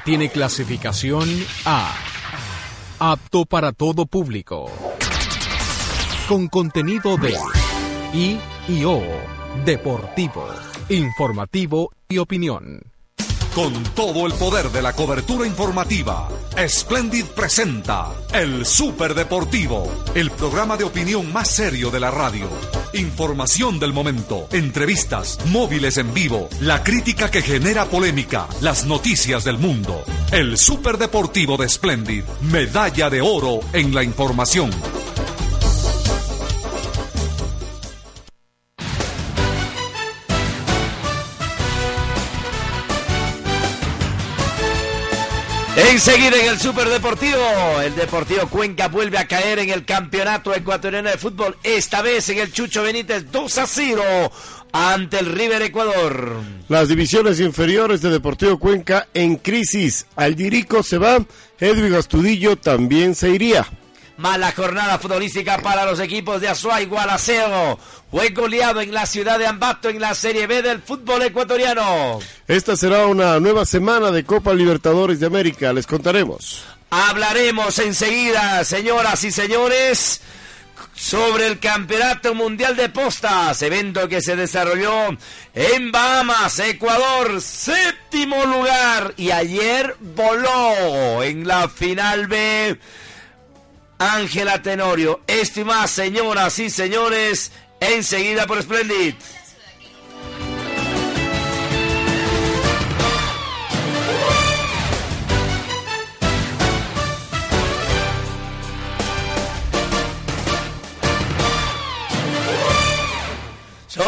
tiene clasificación A, apto para todo público, con contenido de I y O, deportivo, informativo y opinión. Con todo el poder de la cobertura informativa, Splendid presenta El Super Deportivo, el programa de opinión más serio de la radio. Información del momento, entrevistas, móviles en vivo, la crítica que genera polémica, las noticias del mundo. El Super Deportivo de Splendid, medalla de oro en la información. Enseguida en el Super Deportivo, el Deportivo Cuenca vuelve a caer en el Campeonato Ecuatoriano de Fútbol, esta vez en el Chucho Benítez 2 a 0 ante el River Ecuador. Las divisiones inferiores de Deportivo Cuenca en crisis. Aldirico se va, Edwin Astudillo también se iría. Mala jornada futbolística para los equipos de Azuay, Gualaceo. Fue goleado en la ciudad de Ambato en la Serie B del fútbol ecuatoriano. Esta será una nueva semana de Copa Libertadores de América, les contaremos. Hablaremos enseguida, señoras y señores, sobre el Campeonato Mundial de Postas, evento que se desarrolló en Bahamas, Ecuador, séptimo lugar. Y ayer voló en la final B Ángela Tenorio. Esto señoras y señores, enseguida por Splendid.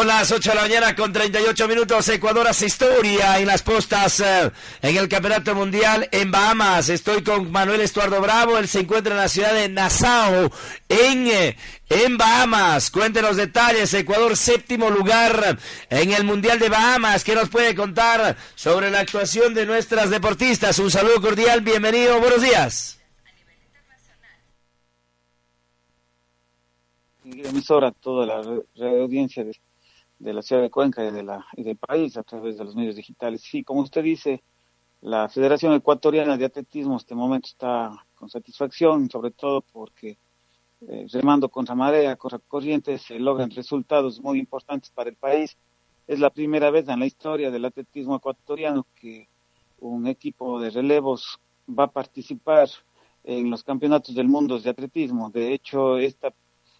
Son las 8 de la mañana con 38 minutos. Ecuador hace historia en las postas eh, en el Campeonato Mundial en Bahamas. Estoy con Manuel Estuardo Bravo. Él se encuentra en la ciudad de Nassau, en, eh, en Bahamas. Cuéntenos detalles. Ecuador séptimo lugar en el Mundial de Bahamas. ¿Qué nos puede contar sobre la actuación de nuestras deportistas? Un saludo cordial. Bienvenido. Buenos días. emisora, toda la audiencia de de la ciudad de Cuenca y, de la, y del país a través de los medios digitales. Sí, como usted dice, la Federación Ecuatoriana de Atletismo en este momento está con satisfacción, sobre todo porque eh, remando contra marea, contra corrientes, se logran resultados muy importantes para el país. Es la primera vez en la historia del atletismo ecuatoriano que un equipo de relevos va a participar en los campeonatos del mundo de atletismo. De hecho, esta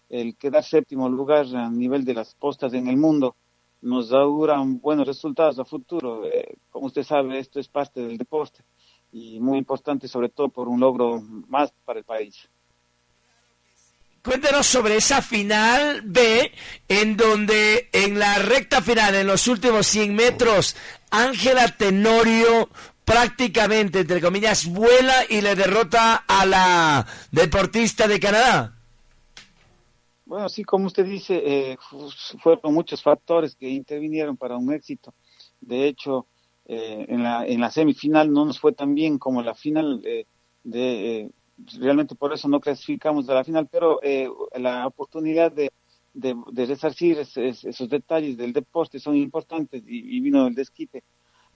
el quedar séptimo lugar a nivel de las postas en el mundo nos auguran buenos resultados a futuro. Eh, como usted sabe, esto es parte del deporte y muy importante sobre todo por un logro más para el país. Cuéntenos sobre esa final B, en donde en la recta final, en los últimos 100 metros, Ángela Tenorio prácticamente, entre comillas, vuela y le derrota a la deportista de Canadá. Bueno, sí, como usted dice, eh, fueron muchos factores que intervinieron para un éxito. De hecho, eh, en, la, en la semifinal no nos fue tan bien como la final eh, de... realmente por eso no clasificamos a la final, pero la oportunidad de, de, resarcir esos detalles del deporte son importantes y, vino el desquite.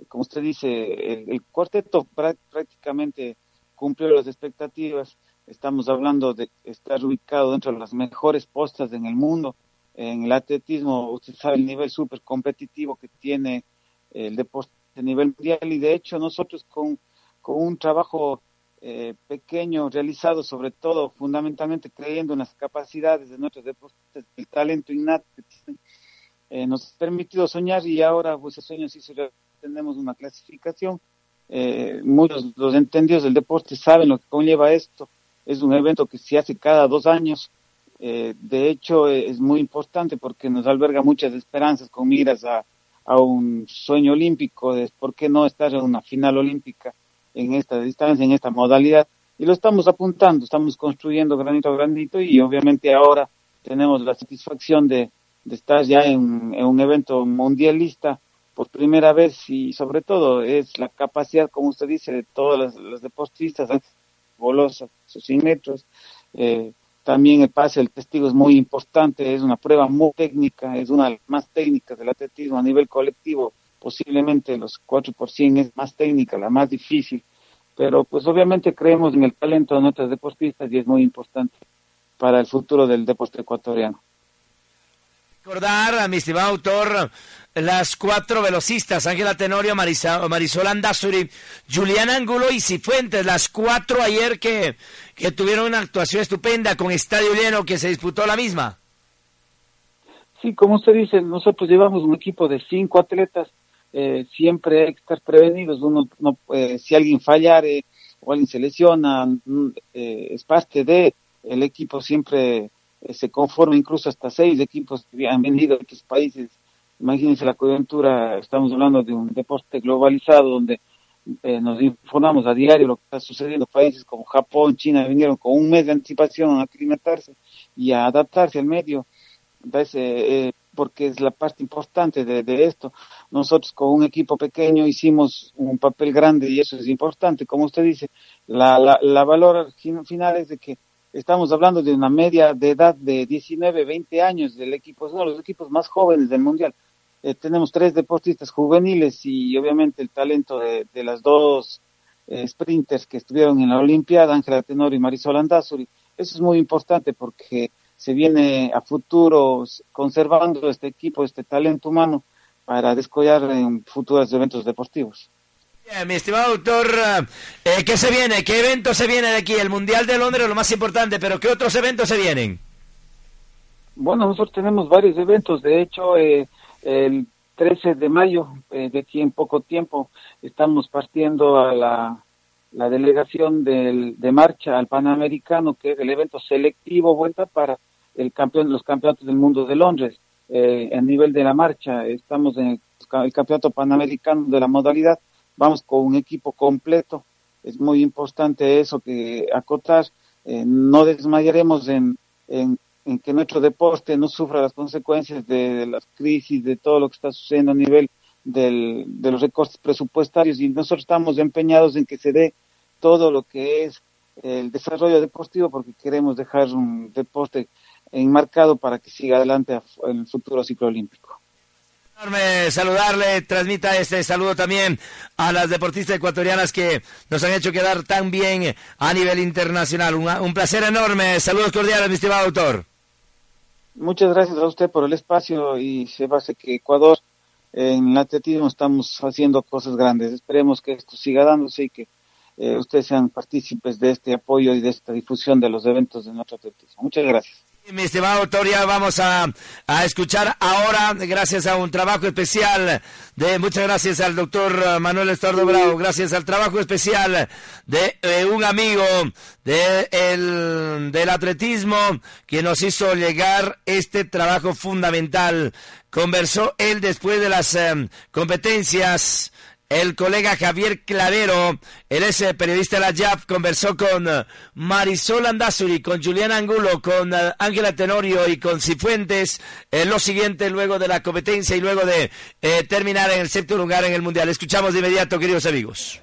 Como usted dice, el, el cuarteto prácticamente cumplió las expectativas Estamos hablando de estar ubicado dentro de las mejores postas en el mundo. En el atletismo, usted sabe el nivel súper competitivo que tiene el deporte a nivel mundial y de hecho nosotros con, con un trabajo eh, pequeño realizado sobre todo fundamentalmente creyendo en las capacidades de nuestros deportistas, el talento innato que tienen, eh, nos ha permitido soñar y ahora pues ese sueño sí tenemos una clasificación. Eh, muchos los entendidos del deporte saben lo que conlleva esto es un evento que se hace cada dos años. Eh, de hecho, es muy importante porque nos alberga muchas esperanzas con miras a, un sueño olímpico de por qué no estar en una final olímpica en esta distancia, en esta modalidad. Y lo estamos apuntando, estamos construyendo granito a granito y obviamente ahora tenemos la satisfacción de, estar ya en, un evento mundialista por primera vez y sobre todo es la capacidad, como usted dice, de todos los deportistas Bolosa, sus 100 metros. Eh, también el pase del testigo es muy importante, es una prueba muy técnica, es una de las más técnicas del atletismo a nivel colectivo. Posiblemente los 4 por 100 es más técnica, la más difícil. pero pues obviamente creemos en el talento de nuestros deportistas y es muy importante para el futuro del deporte ecuatoriano. Recordar a mi estimado autor las cuatro velocistas, Ángela Tenorio, Marisol Andazuri, Julián Angulo y Cifuentes, las cuatro ayer que, que tuvieron una actuación estupenda con Estadio lleno que se disputó la misma. Sí, como usted dice, nosotros llevamos un equipo de cinco atletas, eh, siempre hay que estar prevenidos, uno no, eh, si alguien fallare o alguien se lesiona, mm, eh, es parte de el equipo siempre eh, se conforma incluso hasta seis equipos que han venido de otros países. Imagínense la coyuntura, estamos hablando de un deporte globalizado donde eh, nos informamos a diario lo que está sucediendo. Países como Japón, China vinieron con un mes de anticipación a aclimatarse y a adaptarse al medio. Entonces, eh, porque es la parte importante de, de, esto. Nosotros con un equipo pequeño hicimos un papel grande y eso es importante. Como usted dice, la, la, la valor final es de que Estamos hablando de una media de edad de 19, 20 años del equipo, son los equipos más jóvenes del Mundial. Eh, tenemos tres deportistas juveniles y obviamente el talento de, de las dos eh, sprinters que estuvieron en la Olimpiada, Ángela Tenor y Marisol Andazuri. Eso es muy importante porque se viene a futuro conservando este equipo, este talento humano para descollar en futuros eventos deportivos mi estimado doctor, eh, ¿qué se viene? ¿Qué evento se viene de aquí? El Mundial de Londres es lo más importante, pero ¿qué otros eventos se vienen? Bueno, nosotros tenemos varios eventos. De hecho, eh, el 13 de mayo, eh, de aquí en poco tiempo, estamos partiendo a la, delegación del, de marcha al Panamericano, que es el evento selectivo vuelta para el campeón, los campeonatos del mundo de Londres. Eh, a nivel de la marcha, estamos en el campeonato panamericano de la modalidad vamos con un equipo completo. Es muy importante eso que acotar. Eh, no desmayaremos en, en, que nuestro deporte no sufra las consecuencias de, de, las crisis, de todo lo que está sucediendo a nivel del, de los recortes presupuestarios y nosotros estamos empeñados en que se dé todo lo que es el desarrollo deportivo porque queremos dejar un deporte enmarcado para que siga adelante en el futuro ciclo olímpico saludarle, transmita este saludo también a las deportistas ecuatorianas que nos han hecho quedar tan bien a nivel internacional. Un, un placer enorme. Saludos cordiales, mi estimado autor. Muchas gracias a usted por el espacio y se base que Ecuador en el atletismo estamos haciendo cosas grandes. Esperemos que esto siga dándose y que eh, ustedes sean partícipes de este apoyo y de esta difusión de los eventos de nuestro atletismo. Muchas gracias. Mi estimado Toria, vamos a, a, escuchar ahora, gracias a un trabajo especial de, muchas gracias al doctor Manuel Estordo Bravo, gracias al trabajo especial de eh, un amigo de el, del atletismo que nos hizo llegar este trabajo fundamental. Conversó él después de las eh, competencias el colega Javier Clavero, el ese periodista de la JAP, conversó con eh, Marisol Andazuri, con Julián Angulo, con eh, Ángela Tenorio y con Cifuentes. Eh, lo siguiente luego de la competencia y luego de eh, terminar en el séptimo lugar en el Mundial. Escuchamos de inmediato, queridos amigos.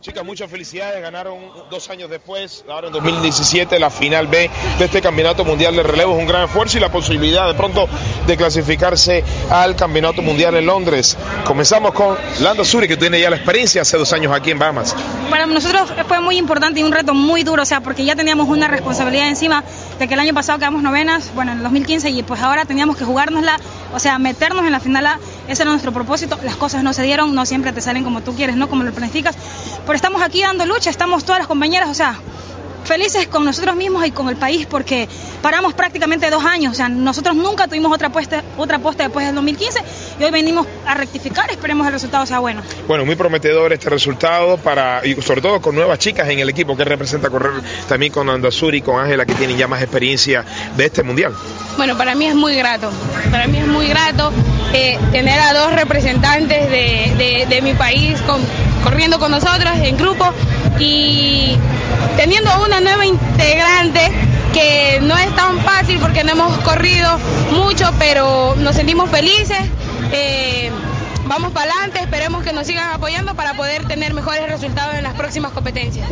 Chicas, muchas felicidades. Ganaron dos años después, ahora en 2017, la final B de este Campeonato Mundial de Relevo. Es un gran esfuerzo y la posibilidad de pronto de clasificarse al Campeonato Mundial en Londres. Comenzamos con Lando Suri, que tiene ya la experiencia hace dos años aquí en Bahamas. Para nosotros fue muy importante y un reto muy duro, o sea, porque ya teníamos una responsabilidad encima de que el año pasado quedamos novenas, bueno, en el 2015, y pues ahora teníamos que jugárnosla, o sea, meternos en la final A. Ese era nuestro propósito. Las cosas no se dieron, no siempre te salen como tú quieres, no como lo planificas. Pero estamos aquí dando lucha, estamos todas las compañeras, o sea, felices con nosotros mismos y con el país porque paramos prácticamente dos años. O sea, nosotros nunca tuvimos otra apuesta, otra apuesta después del 2015 y hoy venimos a rectificar. Esperemos el resultado sea bueno. Bueno, muy prometedor este resultado para y sobre todo con nuevas chicas en el equipo que representa correr también con Andazuri y con Ángela que tienen ya más experiencia de este mundial. Bueno, para mí es muy grato. Para mí es muy grato eh, tener a dos representantes de, de, de mi país con, corriendo con nosotros en grupo y teniendo una nueva integrante que no es tan fácil porque no hemos corrido mucho, pero nos sentimos felices. Eh, vamos para adelante, esperemos que nos sigan apoyando para poder tener mejores resultados en las próximas competencias.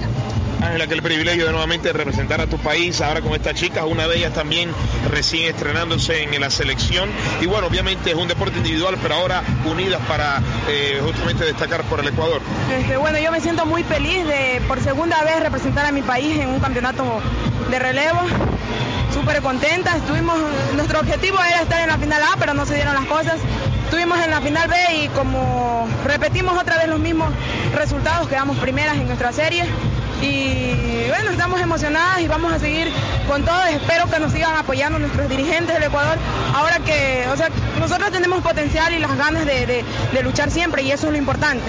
Ángela, que el privilegio de nuevamente representar a tu país, ahora con estas chicas, una de ellas también recién estrenándose en la selección. Y bueno, obviamente es un deporte individual, pero ahora unidas para eh, justamente destacar por el Ecuador. Este, bueno, yo me siento muy feliz de por segunda vez representar a mi país en un campeonato de relevo. Súper contenta, estuvimos, nuestro objetivo era estar en la final A, pero no se dieron las cosas. Estuvimos en la final B y como repetimos otra vez los mismos resultados, quedamos primeras en nuestra serie. Y bueno, estamos emocionadas y vamos a seguir con todo. Espero que nos sigan apoyando nuestros dirigentes del Ecuador. Ahora que, o sea, nosotros tenemos potencial y las ganas de, de, de luchar siempre y eso es lo importante.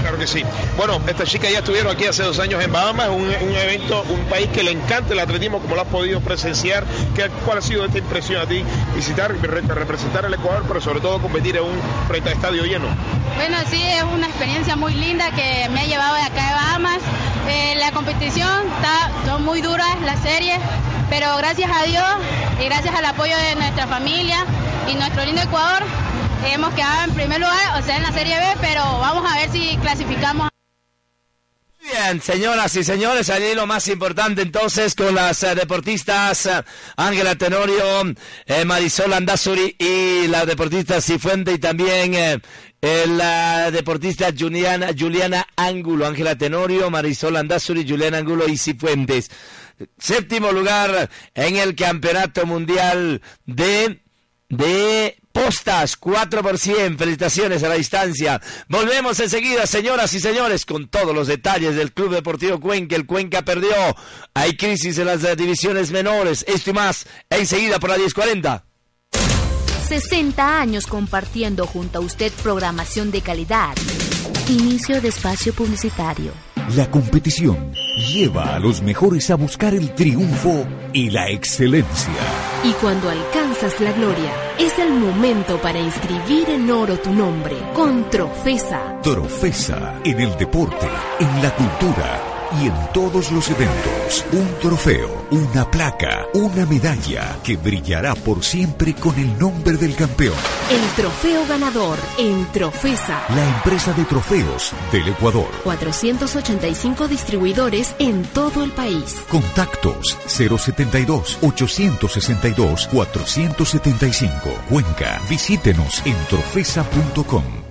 Claro que sí. Bueno, estas chicas ya estuvieron aquí hace dos años en Bahamas, un, un evento, un país que le encanta el atletismo, como lo has podido presenciar. ¿Qué, ¿Cuál ha sido esta impresión a ti? Visitar, representar el Ecuador, pero sobre todo competir en un frente a estadio lleno. Bueno, sí, es una experiencia muy linda que me ha llevado de acá de Bahamas. Eh, la competición está, son muy duras las series, pero gracias a Dios y gracias al apoyo de nuestra familia y nuestro lindo Ecuador, hemos quedado en primer lugar, o sea, en la Serie B, pero vamos a ver si clasificamos. Bien, señoras y señores, allí lo más importante entonces con las eh, deportistas eh, Ángela Tenorio, eh, Marisol Andazuri y la deportista Cifuente y también eh, la deportista Juliana, Juliana Ángulo, Ángela Tenorio, Marisol Andazuri, Juliana Ángulo y Cifuentes. Séptimo lugar en el Campeonato Mundial de de postas, 4 por 100. Felicitaciones a la distancia. Volvemos enseguida, señoras y señores, con todos los detalles del Club Deportivo Cuenca. El Cuenca perdió. Hay crisis en las divisiones menores. Esto y más enseguida por la 1040. 60 años compartiendo junto a usted programación de calidad. Inicio de espacio publicitario. La competición lleva a los mejores a buscar el triunfo y la excelencia. Y cuando alcanzas la gloria, es el momento para inscribir en oro tu nombre con Trofesa. Trofesa en el deporte, en la cultura y en todos los eventos. Un trofeo, una placa, una medalla que brillará por siempre con el nombre del campeón. El trofeo ganador en Trofesa. La empresa de trofeos del Ecuador. 485 distribuidores en todo el país. Contactos 072 862 475. Cuenca. Visítenos en trofesa.com.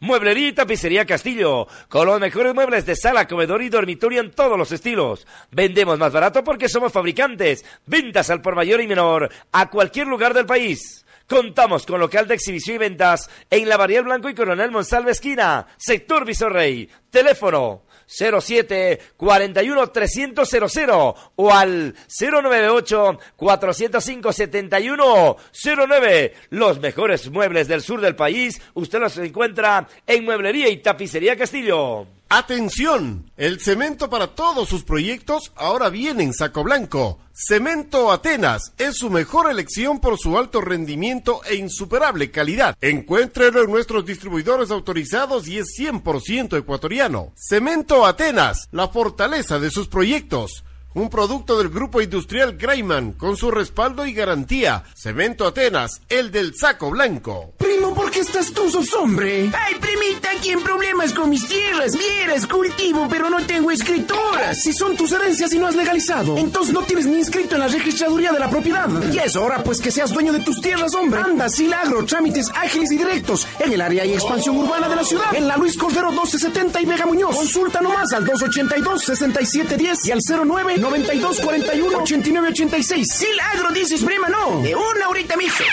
Mueblería y Tapicería Castillo, con los mejores muebles de sala, comedor y dormitorio en todos los estilos. Vendemos más barato porque somos fabricantes. Ventas al por mayor y menor a cualquier lugar del país. Contamos con local de exhibición y ventas en la Variel Blanco y Coronel Monsalve esquina, sector Visorrey. Teléfono 07 41 300 00 o al 098 405 71 09. Los mejores muebles del sur del país, usted los encuentra en Mueblería y Tapicería Castillo. Atención, el cemento para todos sus proyectos ahora viene en saco blanco. Cemento Atenas es su mejor elección por su alto rendimiento e insuperable calidad. Encuéntrelo en nuestros distribuidores autorizados y es 100% ecuatoriano. Cemento Atenas, la fortaleza de sus proyectos. Un producto del grupo industrial Graiman con su respaldo y garantía. Cemento Atenas, el del saco blanco. Primo, ¿por qué estás tú, sos hombre? Ay, primita, aquí en problemas con mis tierras. Vieras, cultivo, pero no tengo escritura. Si son tus herencias y no has legalizado, entonces no tienes ni inscrito en la registraduría de la propiedad. Ya es hora, pues, que seas dueño de tus tierras, hombre. Anda, Silagro, trámites ágiles y directos en el área y expansión urbana de la ciudad. En la Luis Cordero 1270 y Vega Muñoz. Consulta nomás al 282-6710 y al 09 9241 8986. Silagro, dices, prima, no. De una ahorita mismo.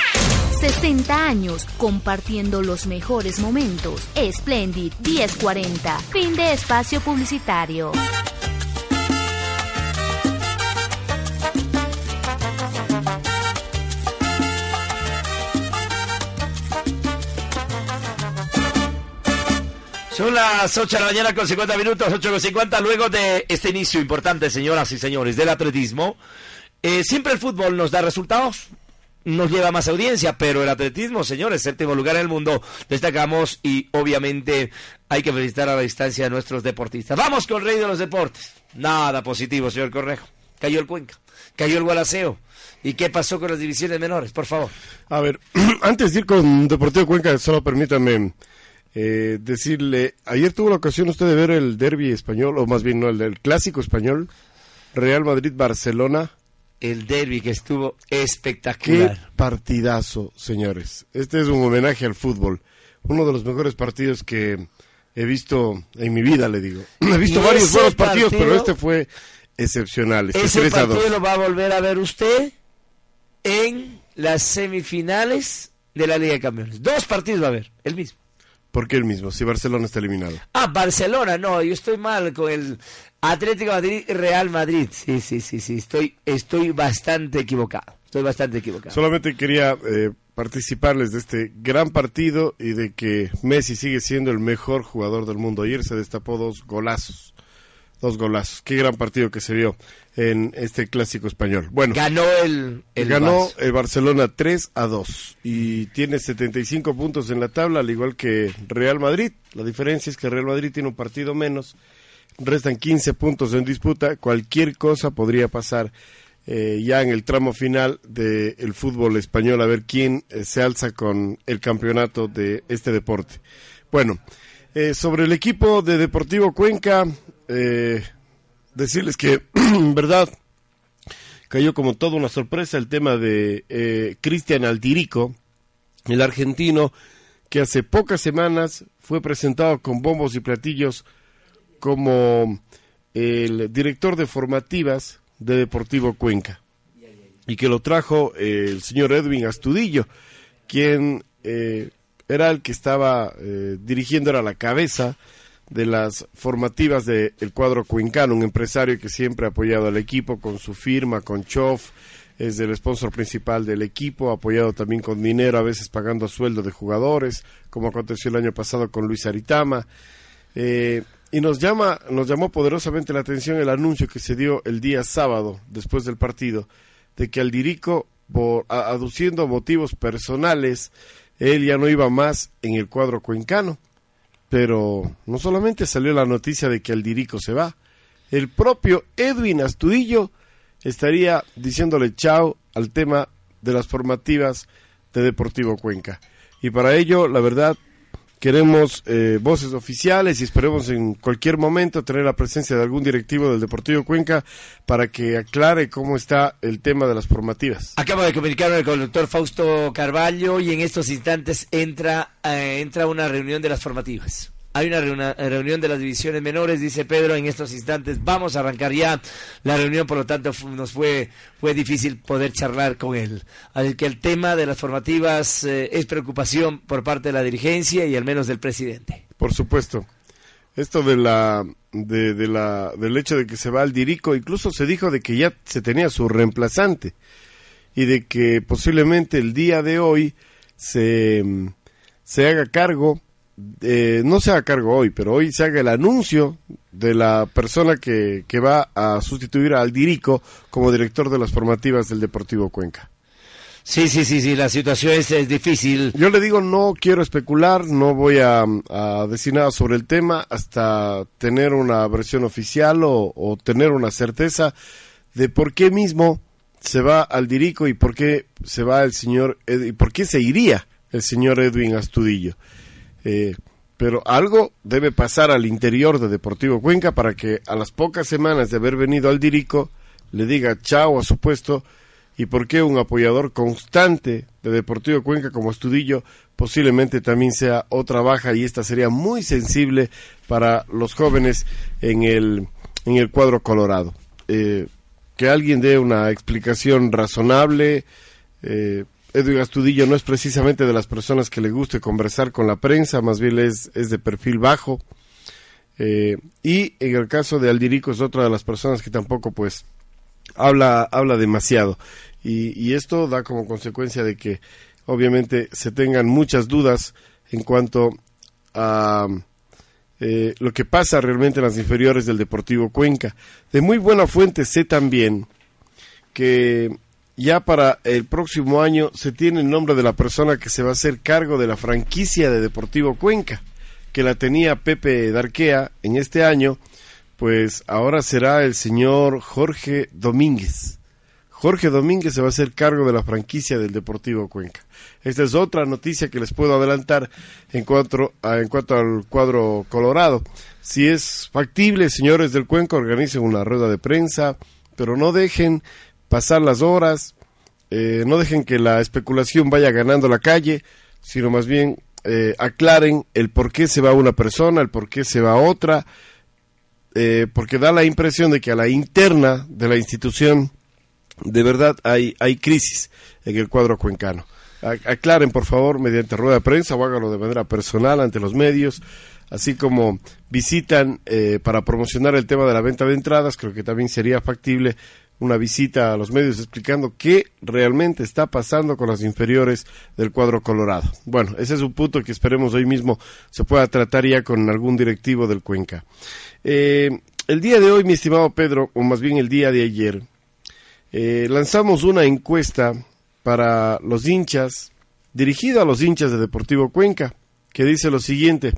60 años compartiendo los mejores momentos. Splendid 1040. Fin de espacio publicitario. Son las 8 de la mañana con 50 minutos, 8 con 50, luego de este inicio importante, señoras y señores, del atletismo. Eh, siempre el fútbol nos da resultados, nos lleva más audiencia, pero el atletismo, señores, séptimo lugar en el mundo, destacamos y obviamente hay que felicitar a la distancia a nuestros deportistas. Vamos con el rey de los deportes. Nada positivo, señor Correjo. Cayó el Cuenca, cayó el Gualaceo. ¿Y qué pasó con las divisiones menores, por favor? A ver, antes de ir con Deportivo Cuenca, solo permítanme eh, decirle, ayer tuvo la ocasión usted de ver el derby español, o más bien no, el, el clásico español, Real Madrid-Barcelona. El derby que estuvo Qué espectacular. partidazo, señores. Este es un homenaje al fútbol. Uno de los mejores partidos que he visto en mi vida, le digo. He visto varios buenos partidos, partido- pero este fue excepcional. Este Ese 3 a 2. partido lo va a volver a ver usted en las semifinales de la Liga de Campeones. Dos partidos va a ver, el mismo. ¿Por qué el mismo? Si Barcelona está eliminado. Ah, Barcelona, no, yo estoy mal con el Atlético Madrid y Real Madrid. Sí, sí, sí, sí, estoy, estoy bastante equivocado. Estoy bastante equivocado. Solamente quería eh, participarles de este gran partido y de que Messi sigue siendo el mejor jugador del mundo. Ayer se destapó dos golazos. Dos golazos. Qué gran partido que se vio en este clásico español. Bueno, Ganó el, el ganó Barça. el Barcelona 3 a 2 y tiene 75 puntos en la tabla, al igual que Real Madrid. La diferencia es que Real Madrid tiene un partido menos. Restan 15 puntos en disputa. Cualquier cosa podría pasar eh, ya en el tramo final del fútbol español a ver quién eh, se alza con el campeonato de este deporte. Bueno, eh, sobre el equipo de Deportivo Cuenca, eh, decirles que, en verdad, cayó como toda una sorpresa el tema de eh, Cristian Altirico, el argentino que hace pocas semanas fue presentado con bombos y platillos como el director de formativas de Deportivo Cuenca. Y que lo trajo eh, el señor Edwin Astudillo, quien eh, era el que estaba dirigiendo, era la cabeza de las formativas del cuadro cuencano, un empresario que siempre ha apoyado al equipo con su firma, con Chof, es el sponsor principal del equipo, apoyado también con dinero, a veces pagando sueldo de jugadores, como aconteció el año pasado con Luis Aritama. Eh, y nos llama, nos llamó poderosamente la atención el anuncio que se dio el día sábado, después del partido, de que Aldirico, por, aduciendo motivos personales, él ya no iba más en el cuadro cuencano. Pero no solamente salió la noticia de que Aldirico se va, el propio Edwin Astudillo estaría diciéndole chao al tema de las formativas de Deportivo Cuenca. Y para ello, la verdad, queremos eh, voces oficiales y esperemos en cualquier momento tener la presencia de algún directivo del Deportivo Cuenca para que aclare cómo está el tema de las formativas. Acabo de comunicarme con el doctor Fausto Carballo y en estos instantes entra, eh, entra una reunión de las formativas. Hay una reuna- reunión de las divisiones menores, dice Pedro, en estos instantes vamos a arrancar ya la reunión, por lo tanto nos fue, fue difícil poder charlar con él. Así que el tema de las formativas eh, es preocupación por parte de la dirigencia y al menos del presidente. Por supuesto. Esto de la, de, de la, del hecho de que se va al Dirico, incluso se dijo de que ya se tenía su reemplazante y de que posiblemente el día de hoy se, mm, se haga cargo, eh, no se haga cargo hoy, pero hoy se haga el anuncio de la persona que, que va a sustituir al Dirico como director de las formativas del Deportivo Cuenca. Sí, sí, sí, sí, la situación es, es difícil. Yo le digo, no quiero especular, no voy a, a decir nada sobre el tema hasta tener una versión oficial o, o tener una certeza de por qué mismo se va al Dirico y por qué se va el señor, Ed- y por qué se iría el señor Edwin Astudillo. Eh, pero algo debe pasar al interior de Deportivo Cuenca para que a las pocas semanas de haber venido al Dirico le diga chao a su puesto y por qué un apoyador constante de Deportivo Cuenca como Estudillo posiblemente también sea otra baja y esta sería muy sensible para los jóvenes en el, en el cuadro colorado. Eh, que alguien dé una explicación razonable. Eh, Edwin Astudillo no es precisamente de las personas que le guste conversar con la prensa, más bien es, es de perfil bajo. Eh, y en el caso de Aldirico es otra de las personas que tampoco pues habla, habla demasiado. Y, esto da como consecuencia de que obviamente se tengan muchas dudas en cuanto a eh, lo que pasa realmente en las inferiores del Deportivo Cuenca. De muy buena fuente sé también que ya para el próximo año se tiene el nombre de la persona que se va a hacer cargo de la franquicia de Deportivo Cuenca, que la tenía Pepe Darquea en este año, pues ahora será el señor Jorge Domínguez. Jorge Domínguez se va a hacer cargo de la franquicia del Deportivo Cuenca. Esta es otra noticia que les puedo adelantar en cuanto, en cuanto al cuadro colorado. Si es factible, señores del Cuenca, organicen una rueda de prensa, pero no dejen pasar las horas, eh, no dejen que la especulación vaya ganando la calle, sino más bien eh, aclaren el por qué se va una persona, el por qué se va otra, eh, porque da la impresión de que a la interna de la institución de verdad hay, hay crisis en el cuadro cuencano. Aclaren, por favor, mediante rueda de prensa o háganlo de manera personal ante los medios, así como visitan eh, para promocionar el tema de la venta de entradas, creo que también sería factible una visita a los medios explicando qué realmente está pasando con las inferiores del cuadro colorado. Bueno, ese es un punto que esperemos hoy mismo se pueda tratar ya con algún directivo del Cuenca. Eh, el día de hoy, mi estimado Pedro, o más bien el día de ayer, eh, lanzamos una encuesta para los hinchas, dirigida a los hinchas de Deportivo Cuenca, que dice lo siguiente.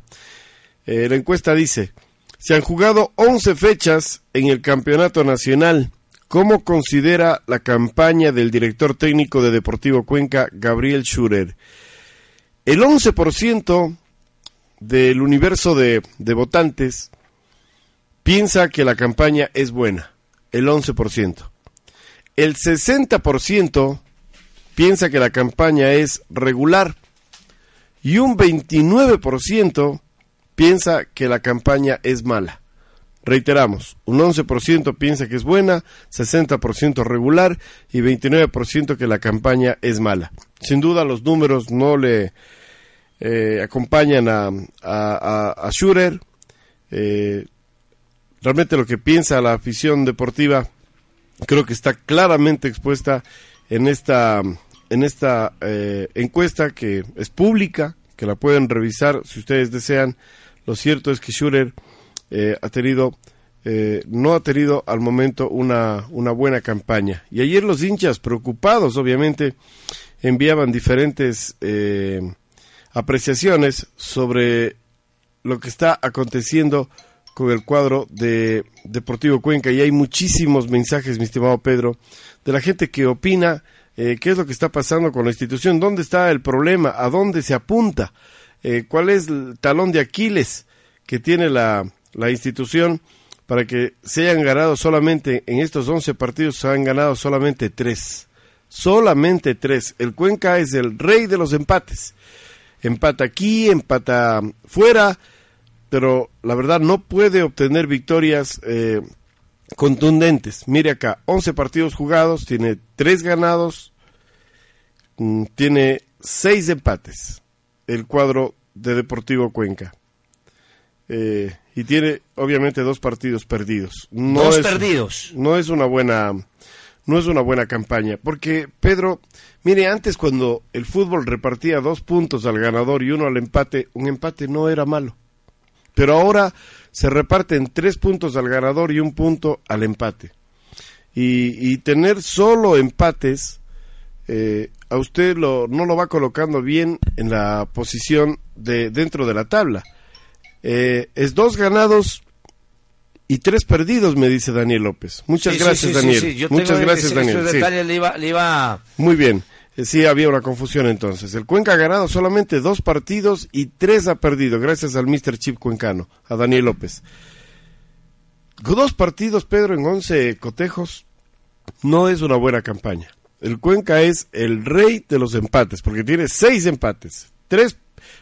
Eh, la encuesta dice, se han jugado 11 fechas en el Campeonato Nacional ¿Cómo considera la campaña del director técnico de Deportivo Cuenca, Gabriel Schurer? El 11% del universo de, de, votantes piensa que la campaña es buena, el 11%. El 60% piensa que la campaña es regular y un 29% piensa que la campaña es mala. Reiteramos, un 11% piensa que es buena, 60% regular y 29% que la campaña es mala. Sin duda los números no le eh, acompañan a, a, a. Eh, realmente lo que piensa la afición deportiva creo que está claramente expuesta en esta, en esta eh, encuesta que es pública, que la pueden revisar si ustedes desean. Lo cierto es que Schurer eh, ha tenido eh, no ha tenido al momento una, una buena campaña. Y ayer los hinchas, preocupados obviamente, enviaban diferentes eh, apreciaciones sobre lo que está aconteciendo con el cuadro de Deportivo Cuenca. Y hay muchísimos mensajes, mi estimado Pedro, de la gente que opina qué es lo que está pasando con la institución, dónde está el problema, a dónde se apunta, cuál es el talón de Aquiles que tiene la, la institución para que se hayan ganado solamente, en estos 11 partidos se han ganado solamente 3. Solamente 3. El Cuenca es el rey de los empates. Empata aquí, empata fuera, pero la verdad no puede obtener victorias eh, contundentes. Mire acá, 11 partidos jugados, tiene 3 ganados, mm, tiene 6 empates. El cuadro de Deportivo Cuenca. Eh, y tiene obviamente dos partidos perdidos. No dos perdidos. No es una buena no es una buena campaña, porque Pedro, mire, antes cuando el fútbol repartía dos puntos al ganador y uno al empate, un empate no era malo. Pero ahora se reparten tres puntos al ganador y un punto al empate. Y, tener solo empates, eh, a usted lo, no lo va colocando bien en la posición de dentro de la tabla. Eh, es dos ganados y tres perdidos, me dice Daniel López. Muchas gracias, Daniel. Muchas gracias, Daniel. Muy bien. Eh, sí, había una confusión entonces. El Cuenca ha ganado solamente dos partidos y tres ha perdido, gracias al Mr. Chip Cuencano, a Daniel López. Dos partidos, Pedro, en once cotejos, no es una buena campaña. El Cuenca es el rey de los empates, porque tiene seis empates, tres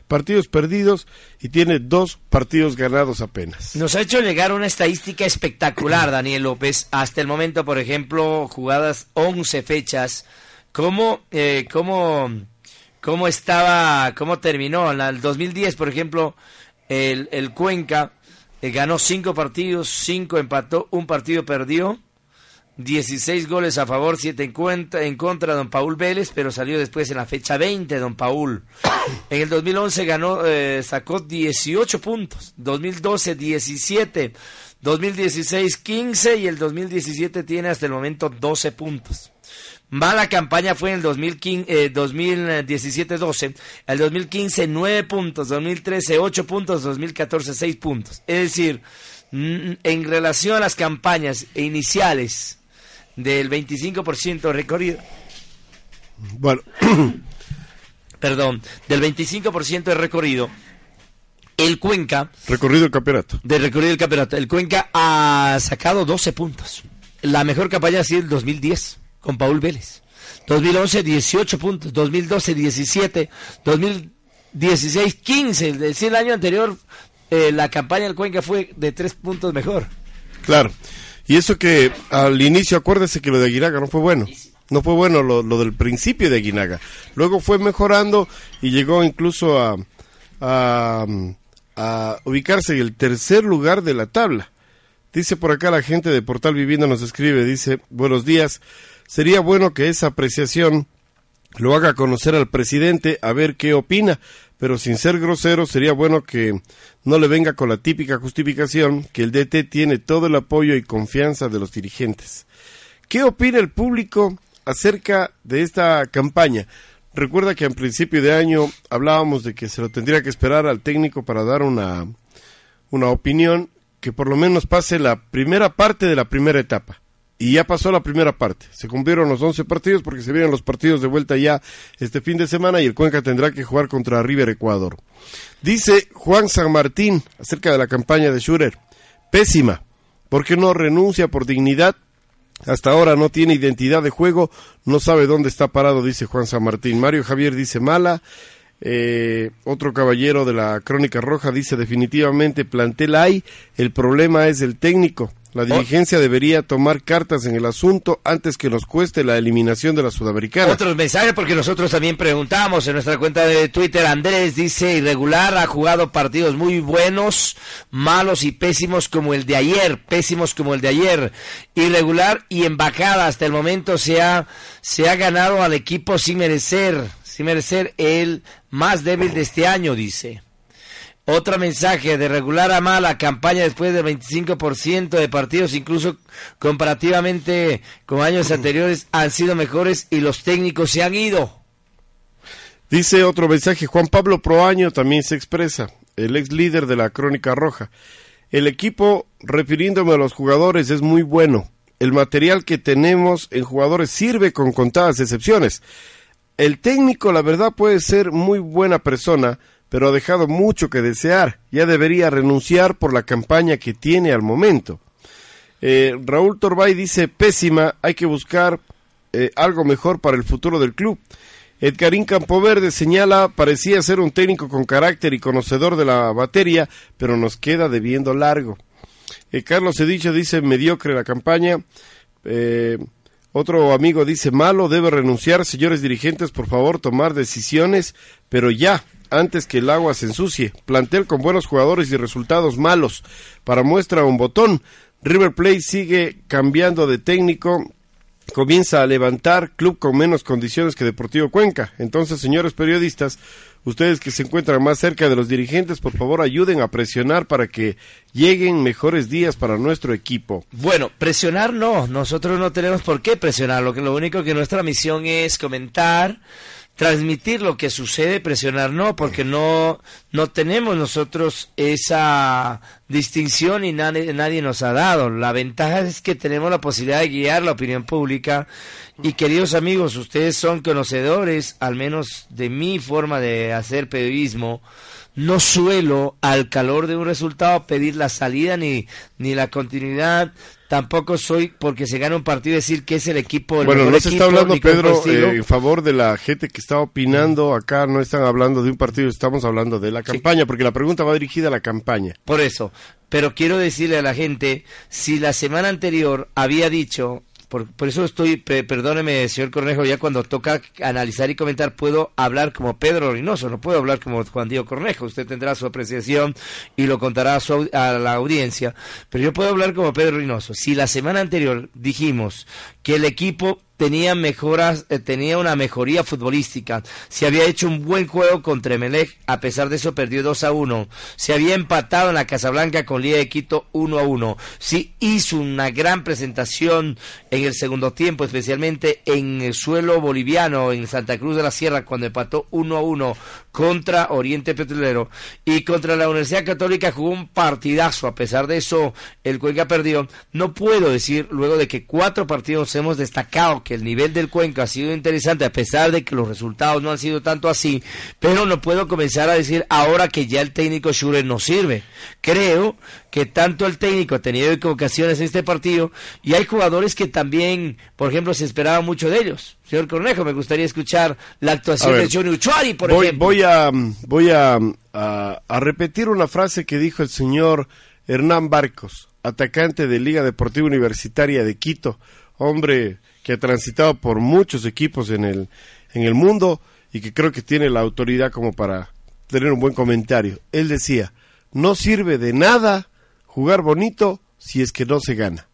partidos perdidos y tiene dos partidos ganados apenas. Nos ha hecho llegar una estadística espectacular, Daniel López. Hasta el momento, por ejemplo, jugadas 11 fechas. ¿Cómo, eh, cómo, cómo estaba, cómo terminó? En el 2010, por ejemplo, el, el Cuenca eh, ganó cinco partidos, cinco empató, un partido perdió 16 goles a favor, 7 en, cuenta, en contra de Don Paul Vélez, pero salió después en la fecha 20 Don Paul. En el 2011 ganó, eh, sacó 18 puntos, 2012 17, 2016 15 y el 2017 tiene hasta el momento 12 puntos. Mala campaña fue en el 2017-12, el 2015 9 puntos, 2013 8 puntos, 2014 6 puntos. Es decir, en relación a las campañas iniciales del 25% recorrido. Bueno, perdón, del 25% de recorrido, el Cuenca, recorrido el campeonato. de recorrido del campeonato, el Cuenca ha sacado 12 puntos. La mejor campaña ha sido el 2010 con Paul Vélez. 2011 18 puntos, 2012 17, 2016 15, es decir, el año anterior eh, la campaña del Cuenca fue de 3 puntos mejor. Claro. Y eso que al inicio, acuérdese que lo de Aguinaga no fue bueno. No fue bueno lo, del principio de Aguinaga. Luego fue mejorando y llegó incluso a, a, ubicarse en el tercer lugar de la tabla. Dice por acá la gente de Portal Vivienda nos escribe, dice, buenos días, sería bueno que esa apreciación lo haga conocer al presidente a ver qué opina, pero sin ser grosero sería bueno que no le venga con la típica justificación que el DT tiene todo el apoyo y confianza de los dirigentes. ¿Qué opina el público acerca de esta campaña? Recuerda que en principio de año hablábamos de que se lo tendría que esperar al técnico para dar una, una opinión que por lo menos pase la primera parte de la primera etapa. Y ya pasó la primera parte. Se cumplieron los 11 partidos porque se vienen los partidos de vuelta ya este fin de semana y el Cuenca tendrá que jugar contra River Ecuador. Dice Juan San Martín acerca de la campaña de Schurer. Pésima, porque no renuncia por dignidad. Hasta ahora no tiene identidad de juego, no sabe dónde está parado, dice Juan San Martín. Mario Javier dice mala. Eh, otro caballero de la Crónica Roja dice definitivamente plantel hay, el problema es el técnico. La dirigencia debería tomar cartas en el asunto antes que nos cueste la eliminación de la Sudamericana. Otros mensajes porque nosotros también preguntamos en nuestra cuenta de Twitter. Andrés dice irregular, ha jugado partidos muy buenos, malos y pésimos como el de ayer, pésimos como el de ayer. Irregular y embajada hasta el momento se ha, se ha ganado al equipo sin merecer, sin merecer el más débil de este año, dice. Otro mensaje de regular a mala campaña después del 25% de partidos, incluso comparativamente con años anteriores, han sido mejores y los técnicos se han ido. Dice otro mensaje, Juan Pablo Proaño también se expresa, el ex líder de la Crónica Roja. El equipo, refiriéndome a los jugadores, es muy bueno. El material que tenemos en jugadores sirve con contadas excepciones. El técnico, la verdad, puede ser muy buena persona, pero ha dejado mucho que desear. Ya debería renunciar por la campaña que tiene al momento. Eh, Raúl Torbay dice, pésima, hay que buscar eh, algo mejor para el futuro del club. Edgarín Campoverde señala, parecía ser un técnico con carácter y conocedor de la batería, pero nos queda debiendo largo. Eh, Carlos Edicho dice, mediocre la campaña. Otro amigo dice, malo, debe renunciar, señores dirigentes, por favor, tomar decisiones, pero ya, antes que el agua se ensucie. Plantel con buenos jugadores y resultados malos. Para muestra un botón. River Plate sigue cambiando de técnico. Comienza a levantar club con menos condiciones que Deportivo Cuenca. Entonces, señores periodistas, ustedes que se encuentran más cerca de los dirigentes, por favor ayuden a presionar para que lleguen mejores días para nuestro equipo. Bueno, presionar no, nosotros no tenemos por qué presionar, lo, lo único que nuestra misión es comentar, transmitir lo que sucede, presionar no, porque no, no tenemos nosotros esa distinción y nadie, nadie nos ha dado. La ventaja es que tenemos la posibilidad de guiar la opinión pública y queridos amigos, ustedes son conocedores, al menos de mi forma de hacer periodismo, no suelo al calor de un resultado pedir la salida ni, ni la continuidad. Tampoco soy porque se gana un partido decir que es el equipo. El bueno, no se está hablando, Pedro, eh, en favor de la gente que está opinando. Acá no están hablando de un partido, estamos hablando de la campaña, porque la pregunta va dirigida a la campaña. Por eso. Pero quiero decirle a la gente, si la semana anterior había dicho, por, por eso estoy, pe- perdóneme, señor Cornejo, ya cuando toca analizar y comentar, puedo hablar como Pedro Reynoso, no puedo hablar como Juan Diego Cornejo. Usted tendrá su apreciación y lo contará a, su a la audiencia. Pero yo puedo hablar como Pedro Reynoso. Si la semana anterior dijimos que el equipo tenía mejoras, eh, tenía una mejoría futbolística. Se había hecho un buen juego contra Emelec, a pesar de eso perdió 2 a 1. Se había empatado en la Casablanca con Liga de Quito 1 a 1. Sí hizo una gran presentación en el segundo tiempo, especialmente en el suelo boliviano, en Santa Cruz de la Sierra, cuando empató 1 a 1 contra Oriente Petrolero y contra la Universidad Católica jugó un partidazo. A pesar de eso, el Cuenca perdió. No puedo decir, luego de que cuatro partidos hemos destacado que el nivel del Cuenca ha sido interesante a pesar de que los resultados no han sido tanto así, pero no puedo comenzar a decir ahora que ya el técnico Schurer no sirve. Creo que tanto el técnico ha tenido equivocaciones en este partido y hay jugadores que también, por ejemplo, se esperaba mucho de ellos. Señor Cornejo, me gustaría escuchar la actuación de Johnny Uchuari, por ejemplo. Voy a, voy a, a repetir una frase que dijo el señor Hernán Barcos, atacante de Liga Deportiva Universitaria de Quito, hombre que ha transitado por muchos equipos en el, en el mundo y que creo que tiene la autoridad como para tener un buen comentario. Él decía, no sirve de nada jugar bonito si es que no se gana.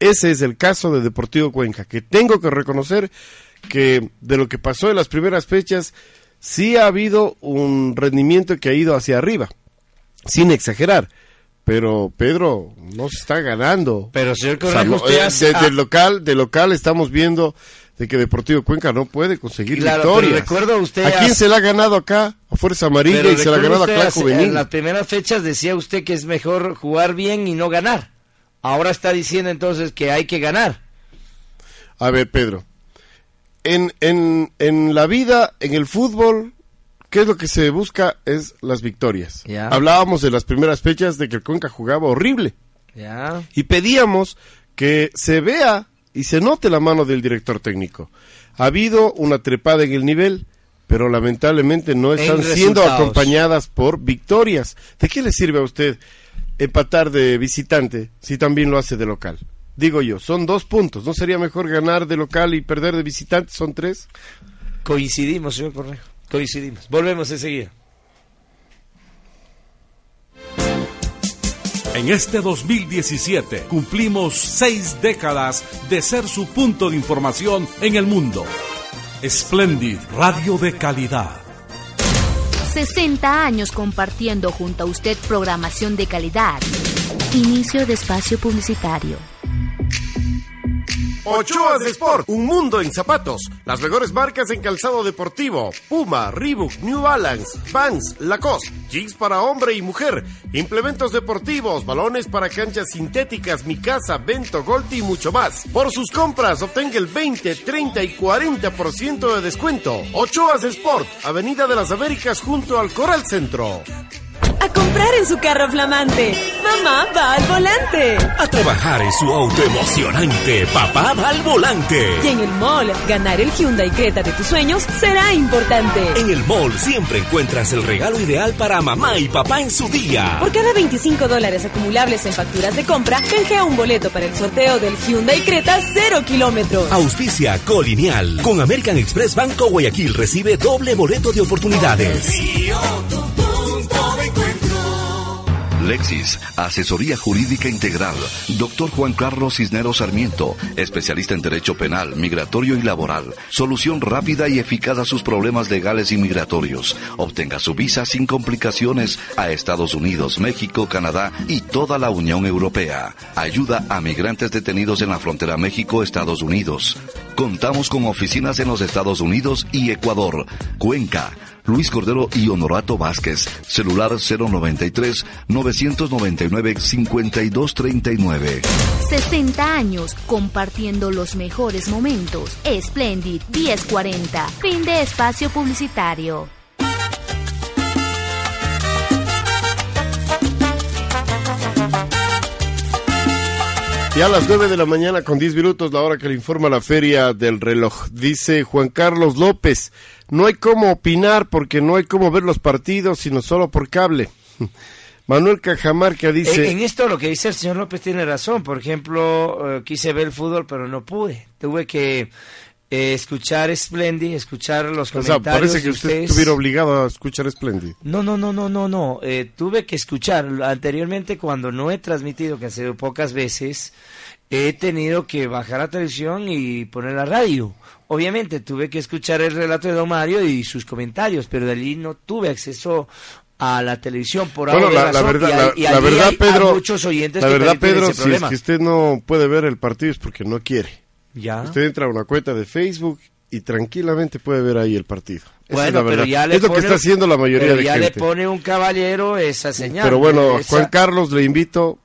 Ese es el caso de Deportivo Cuenca, que tengo que reconocer que de lo que pasó en las primeras fechas, sí ha habido un rendimiento que ha ido hacia arriba, sin exagerar pero Pedro no se está ganando. Pero señor Cornejo, usted eh, de, local, de local estamos viendo de que Deportivo Cuenca no puede conseguir victorias. recuerdo usted ¿A quién se la ha ganado acá? A Fuerza Amarilla y se la ha ganado a Clan Juvenil. En las primeras fechas decía usted que es mejor jugar bien y no ganar. Ahora está diciendo entonces que hay que ganar. A ver, Pedro. En, en, en la vida, en el fútbol, ¿Qué es lo que se busca? Es las victorias. Hablábamos de las primeras fechas de que el Cuenca jugaba horrible. Y pedíamos que se vea y se note la mano del director técnico. Ha habido una trepada en el nivel, pero lamentablemente no están siendo acompañadas por victorias. ¿De qué le sirve a usted empatar de visitante si también lo hace de local? Digo yo, son dos puntos. ¿No sería mejor ganar de local y perder de visitante? ¿Son tres? Coincidimos, señor Correjo. Coincidimos. Volvemos enseguida. En este 2017 cumplimos seis décadas de ser su punto de información en el mundo. Splendid Radio de Calidad. 60 años compartiendo junto a usted programación de calidad. Inicio de espacio publicitario. Ochoa de Sport, un mundo en zapatos. Las mejores marcas en calzado deportivo: Puma, Reebok, New Balance, Vans, Lacoste, jeans para hombre y mujer, implementos deportivos, balones para canchas sintéticas, Mi Casa, Vento, Gold y mucho más. Por sus compras obtenga el 20, 30 y 40% de descuento. Ochoa de Sport, Avenida de las Américas junto al Coral Centro a comprar en su carro flamante. Mamá va al volante. A trabajar en su auto emocionante. Papá va al volante. Y en el mall, ganar el Hyundai Creta de tus sueños será importante. En el mall siempre encuentras el regalo ideal para mamá y papá en su día. Por cada 25 dólares acumulables en facturas de compra, canjea un boleto para el sorteo del Hyundai Creta 0 kilómetros. Auspicia Colinial. Con American Express Banco Guayaquil recibe doble boleto de oportunidades. Lexis, Asesoría Jurídica Integral. Doctor Juan Carlos Cisneros Sarmiento, especialista en Derecho Penal, Migratorio y Laboral. Solución rápida y eficaz a sus problemas legales y migratorios. Obtenga su visa sin complicaciones a Estados Unidos, México, Canadá y toda la Unión Europea. Ayuda a migrantes detenidos en la frontera México-Estados Unidos. Contamos con oficinas en los Estados Unidos y Ecuador. Cuenca Luis Cordero y Honorato Vázquez. Celular 093 999 5239. 60 años compartiendo los mejores momentos. Splendid 1040. Fin de espacio publicitario. Y a las 9 de la mañana con 10 minutos, la hora que le informa la feria del reloj. Dice Juan Carlos López, no hay cómo opinar porque no hay cómo ver los partidos, sino solo por cable. Manuel Cajamarca dice... En, esto lo que dice el señor López tiene razón. Por ejemplo, eh, quise ver el fútbol, pero no pude. Tuve que eh, escuchar Splendid, escuchar los comentarios. O sea, parece que usted estuviera obligado a escuchar Splendid. No, no, no, no, no, no. Eh, tuve que escuchar anteriormente cuando no he transmitido, que ha sido pocas veces, he tenido que bajar la televisión y poner la radio. Obviamente tuve que escuchar el relato de Don Mario y sus comentarios, pero de allí no tuve acceso a la televisión por Bueno, ahora la, la verdad, la, la verdad, Pedro, muchos oyentes la verdad, Pedro, si es que usted no puede ver el partido es porque no quiere. Ya. Usted entra a una cuenta de Facebook y tranquilamente puede ver ahí el partido. Bueno, es la pero verdad. ya le es lo que está haciendo la mayoría pero de ya gente. le pone un caballero esa señal. Pero bueno, esa- Juan Carlos, le invito,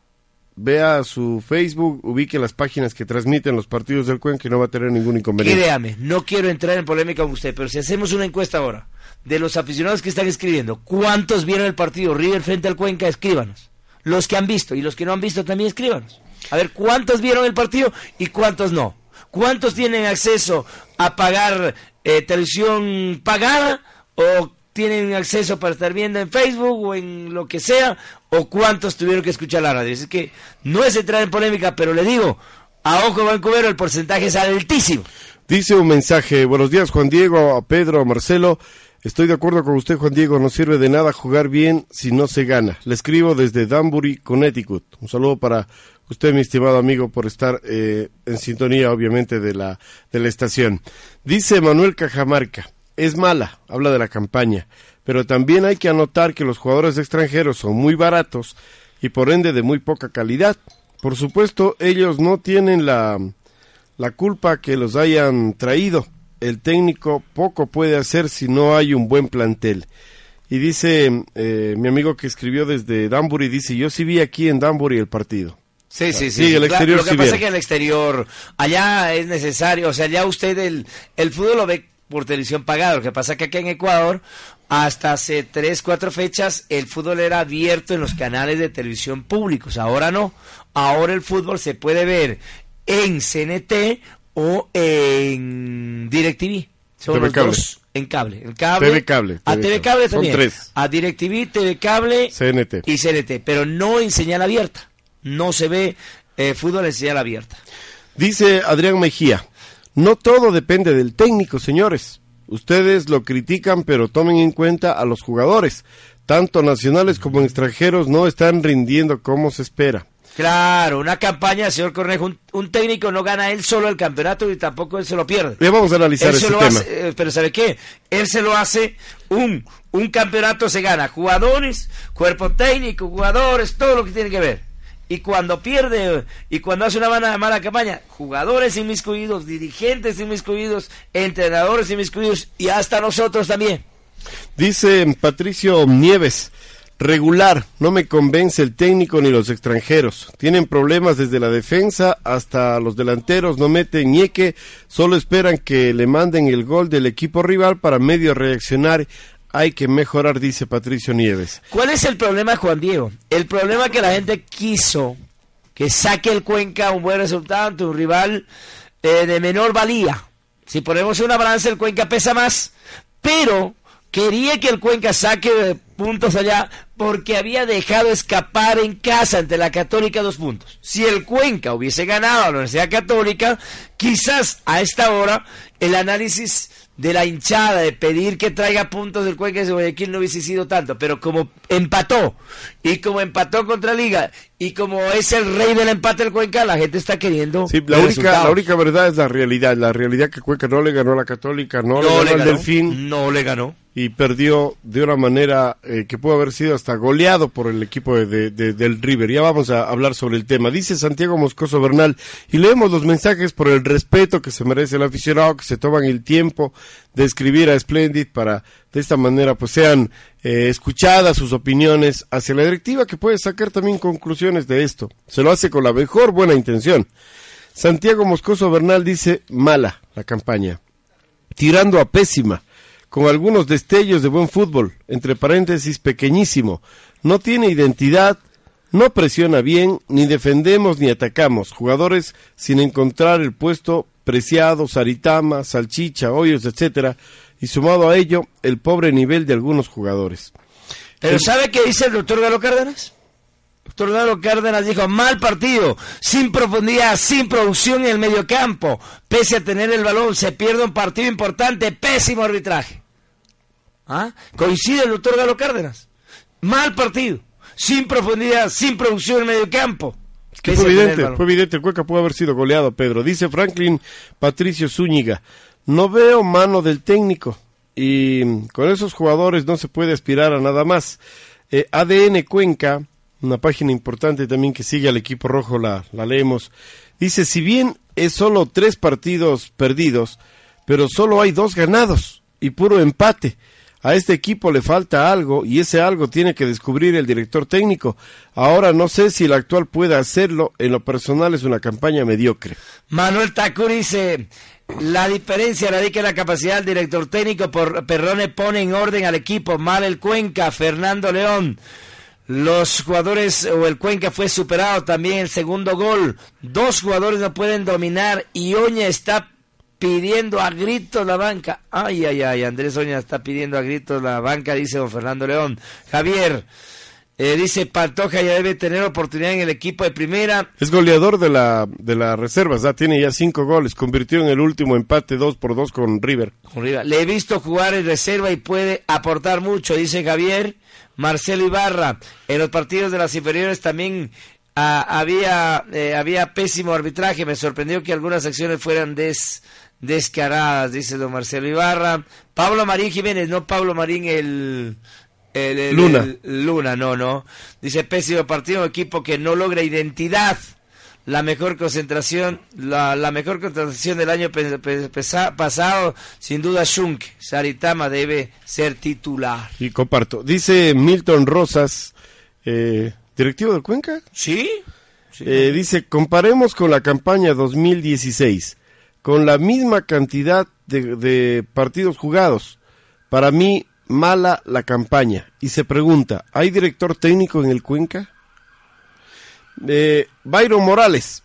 vea su Facebook, ubique las páginas que transmiten los partidos del Cuenca y no va a tener ningún inconveniente. Créame, no quiero entrar en polémica con usted, pero si hacemos una encuesta ahora de los aficionados que están escribiendo, ¿cuántos vieron el partido River frente al Cuenca? Escríbanos. Los que han visto y los que no han visto también escríbanos. A ver, ¿cuántos vieron el partido y cuántos no? ¿Cuántos tienen acceso a pagar eh, televisión pagada o tienen acceso para estar viendo en Facebook o en lo que sea? ¿O cuántos tuvieron que escuchar la radio? Es que no es entrar en polémica, pero le digo, a ojo Vancouver el porcentaje es altísimo. Dice un mensaje, buenos días Juan Diego, a Pedro, a Marcelo. Estoy de acuerdo con usted, Juan Diego, no sirve de nada jugar bien si no se gana. Le escribo desde Danbury, Connecticut. Un saludo para usted, mi estimado amigo, por estar eh, en sintonía, obviamente, de la, de la estación. Dice Manuel Cajamarca, es mala, habla de la campaña, pero también hay que anotar que los jugadores extranjeros son muy baratos y por ende de muy poca calidad. Por supuesto, ellos no tienen la, la culpa que los hayan traído. El técnico poco puede hacer si no hay un buen plantel. Y dice eh, mi amigo que escribió desde Danbury, dice, yo sí vi aquí en Danbury el partido. Sí, sí, sí. Sí, el Claro, exterior lo que sí pasa es que el exterior, allá es necesario, o sea, allá usted el, el fútbol lo ve por televisión pagada. Lo que pasa es que aquí en Ecuador, hasta hace tres, cuatro fechas, el fútbol era abierto en los canales de televisión públicos. Ahora no. Ahora el fútbol se puede ver en CNT o en DirecTV. Son TV los Cable. dos en cable. En cable. TV Cable, A TV Cable. Cable Son también. tres. A DirecTV, TV Cable CNT. y CNT, pero no en señal abierta. No se ve eh, fútbol en señal abierta. Dice Adrián Mejía, no todo depende del técnico, señores. Ustedes lo critican, pero tomen en cuenta a los jugadores. Tanto nacionales como extranjeros no están rindiendo como se espera. Claro, una campaña, señor Cornejo, un, un técnico no gana él solo el campeonato y tampoco él se lo pierde. Ya vamos a analizar Él ese se lo tema. hace, eh, pero ¿sabe qué? Él se lo hace, un, un campeonato se gana jugadores, cuerpo técnico, jugadores, todo lo que tiene que ver. Y cuando pierde, y cuando hace una mala, mala campaña, jugadores inmiscuidos, dirigentes inmiscuidos, entrenadores inmiscuidos y hasta nosotros también. Dice Patricio Nieves, regular, no me convence el técnico ni los extranjeros. Tienen problemas desde la defensa hasta los delanteros, no meten ñeque, solo esperan que le manden el gol del equipo rival para medio reaccionar. Hay que mejorar, dice Patricio Nieves. ¿Cuál es el problema, Juan Diego? El problema que la gente quiso que saque el Cuenca un buen resultado ante un rival eh, de menor valía. Si ponemos una balanza, el Cuenca pesa más, pero quería que el Cuenca saque puntos allá porque había dejado escapar en casa ante la Católica dos puntos. Si el Cuenca hubiese ganado a la Universidad Católica, quizás a esta hora el análisis de la hinchada de pedir que traiga puntos del Cuenca de Guayaquil no hubiese sido tanto, pero como empató y como empató contra Liga y como es el rey del empate del Cuenca, la gente está queriendo Sí, la única, la única verdad es la realidad. La realidad que Cuenca no le ganó a la Católica, no, le ganó le al Delfín. no le ganó. Y perdió de una manera eh, que pudo haber sido hasta goleado por el equipo de, de- de- del River. Ya vamos a hablar sobre el tema. Dice Santiago Moscoso Bernal, y leemos los mensajes por el respeto que se merece el aficionado, que se toman el tiempo de escribir a Splendid para de esta manera pues sean eh, escuchadas sus opiniones hacia la directiva que puede sacar también conclusiones de esto. Se lo hace con la mejor buena intención. Santiago Moscoso Bernal dice mala la campaña, tirando a pésima, con algunos destellos de buen fútbol, entre paréntesis pequeñísimo, no tiene identidad, no presiona bien, ni defendemos ni atacamos, jugadores sin encontrar el puesto preciado, Saritama, Salchicha, Hoyos, etcétera, y sumado a ello el pobre nivel de algunos jugadores. Pero ¿sabe qué dice el doctor Galo Cárdenas? Doctor Galo Cárdenas dijo, mal partido, sin profundidad, sin producción en el mediocampo, pese a tener el balón, se pierde un partido importante, pésimo arbitraje. ¿Ah? Coincide el doctor Galo Cárdenas. Mal partido, sin profundidad, sin producción en el mediocampo. Fue evidente, fue evidente, el Cuenca pudo haber sido goleado, Pedro. Dice Franklin Patricio Zúñiga, no veo mano del técnico y con esos jugadores no se puede aspirar a nada más. Eh, ADN Cuenca, una página importante también que sigue al equipo rojo, la, la leemos, dice, si bien es solo tres partidos perdidos, pero solo hay dos ganados y puro empate. A este equipo le falta algo y ese algo tiene que descubrir el director técnico. Ahora no sé si el actual puede hacerlo, en lo personal es una campaña mediocre. Manuel Tacur dice, la diferencia radica en la capacidad del director técnico, por Perrone pone en orden al equipo, mal el Cuenca, Fernando León. Los jugadores o el Cuenca fue superado también el segundo gol. Dos jugadores no pueden dominar y Oña está pidiendo a gritos la banca. Ay, ay, ay, Andrés Oña está pidiendo a gritos la banca, dice don Fernando León. Javier, eh, dice Pantoja ya debe tener oportunidad en el equipo de primera. Es goleador de la, de la reserva, ya tiene ya cinco goles, convirtió en el último empate dos por dos con River. Con River. Le he visto jugar en reserva y puede aportar mucho, dice Javier. Marcelo Ibarra, en los partidos de las inferiores también ah, había, eh, había pésimo arbitraje, me sorprendió que algunas acciones fueran des descaradas, dice don Marcelo Ibarra. Pablo Marín Jiménez, no Pablo Marín el... Luna. Luna, no, no. Dice pésimo partido, equipo que no logra identidad. La mejor concentración, la, la mejor concentración del año pasado, sin duda Shunk. Saritama debe ser titular. Y comparto. Dice Milton Rosas, eh, directivo del Cuenca. Sí. Eh, dice, comparemos con la campaña 2016 con la misma cantidad de, partidos jugados. Para mí, mala la campaña. Y se pregunta, ¿hay director técnico en el Cuenca? Eh, Byron Morales,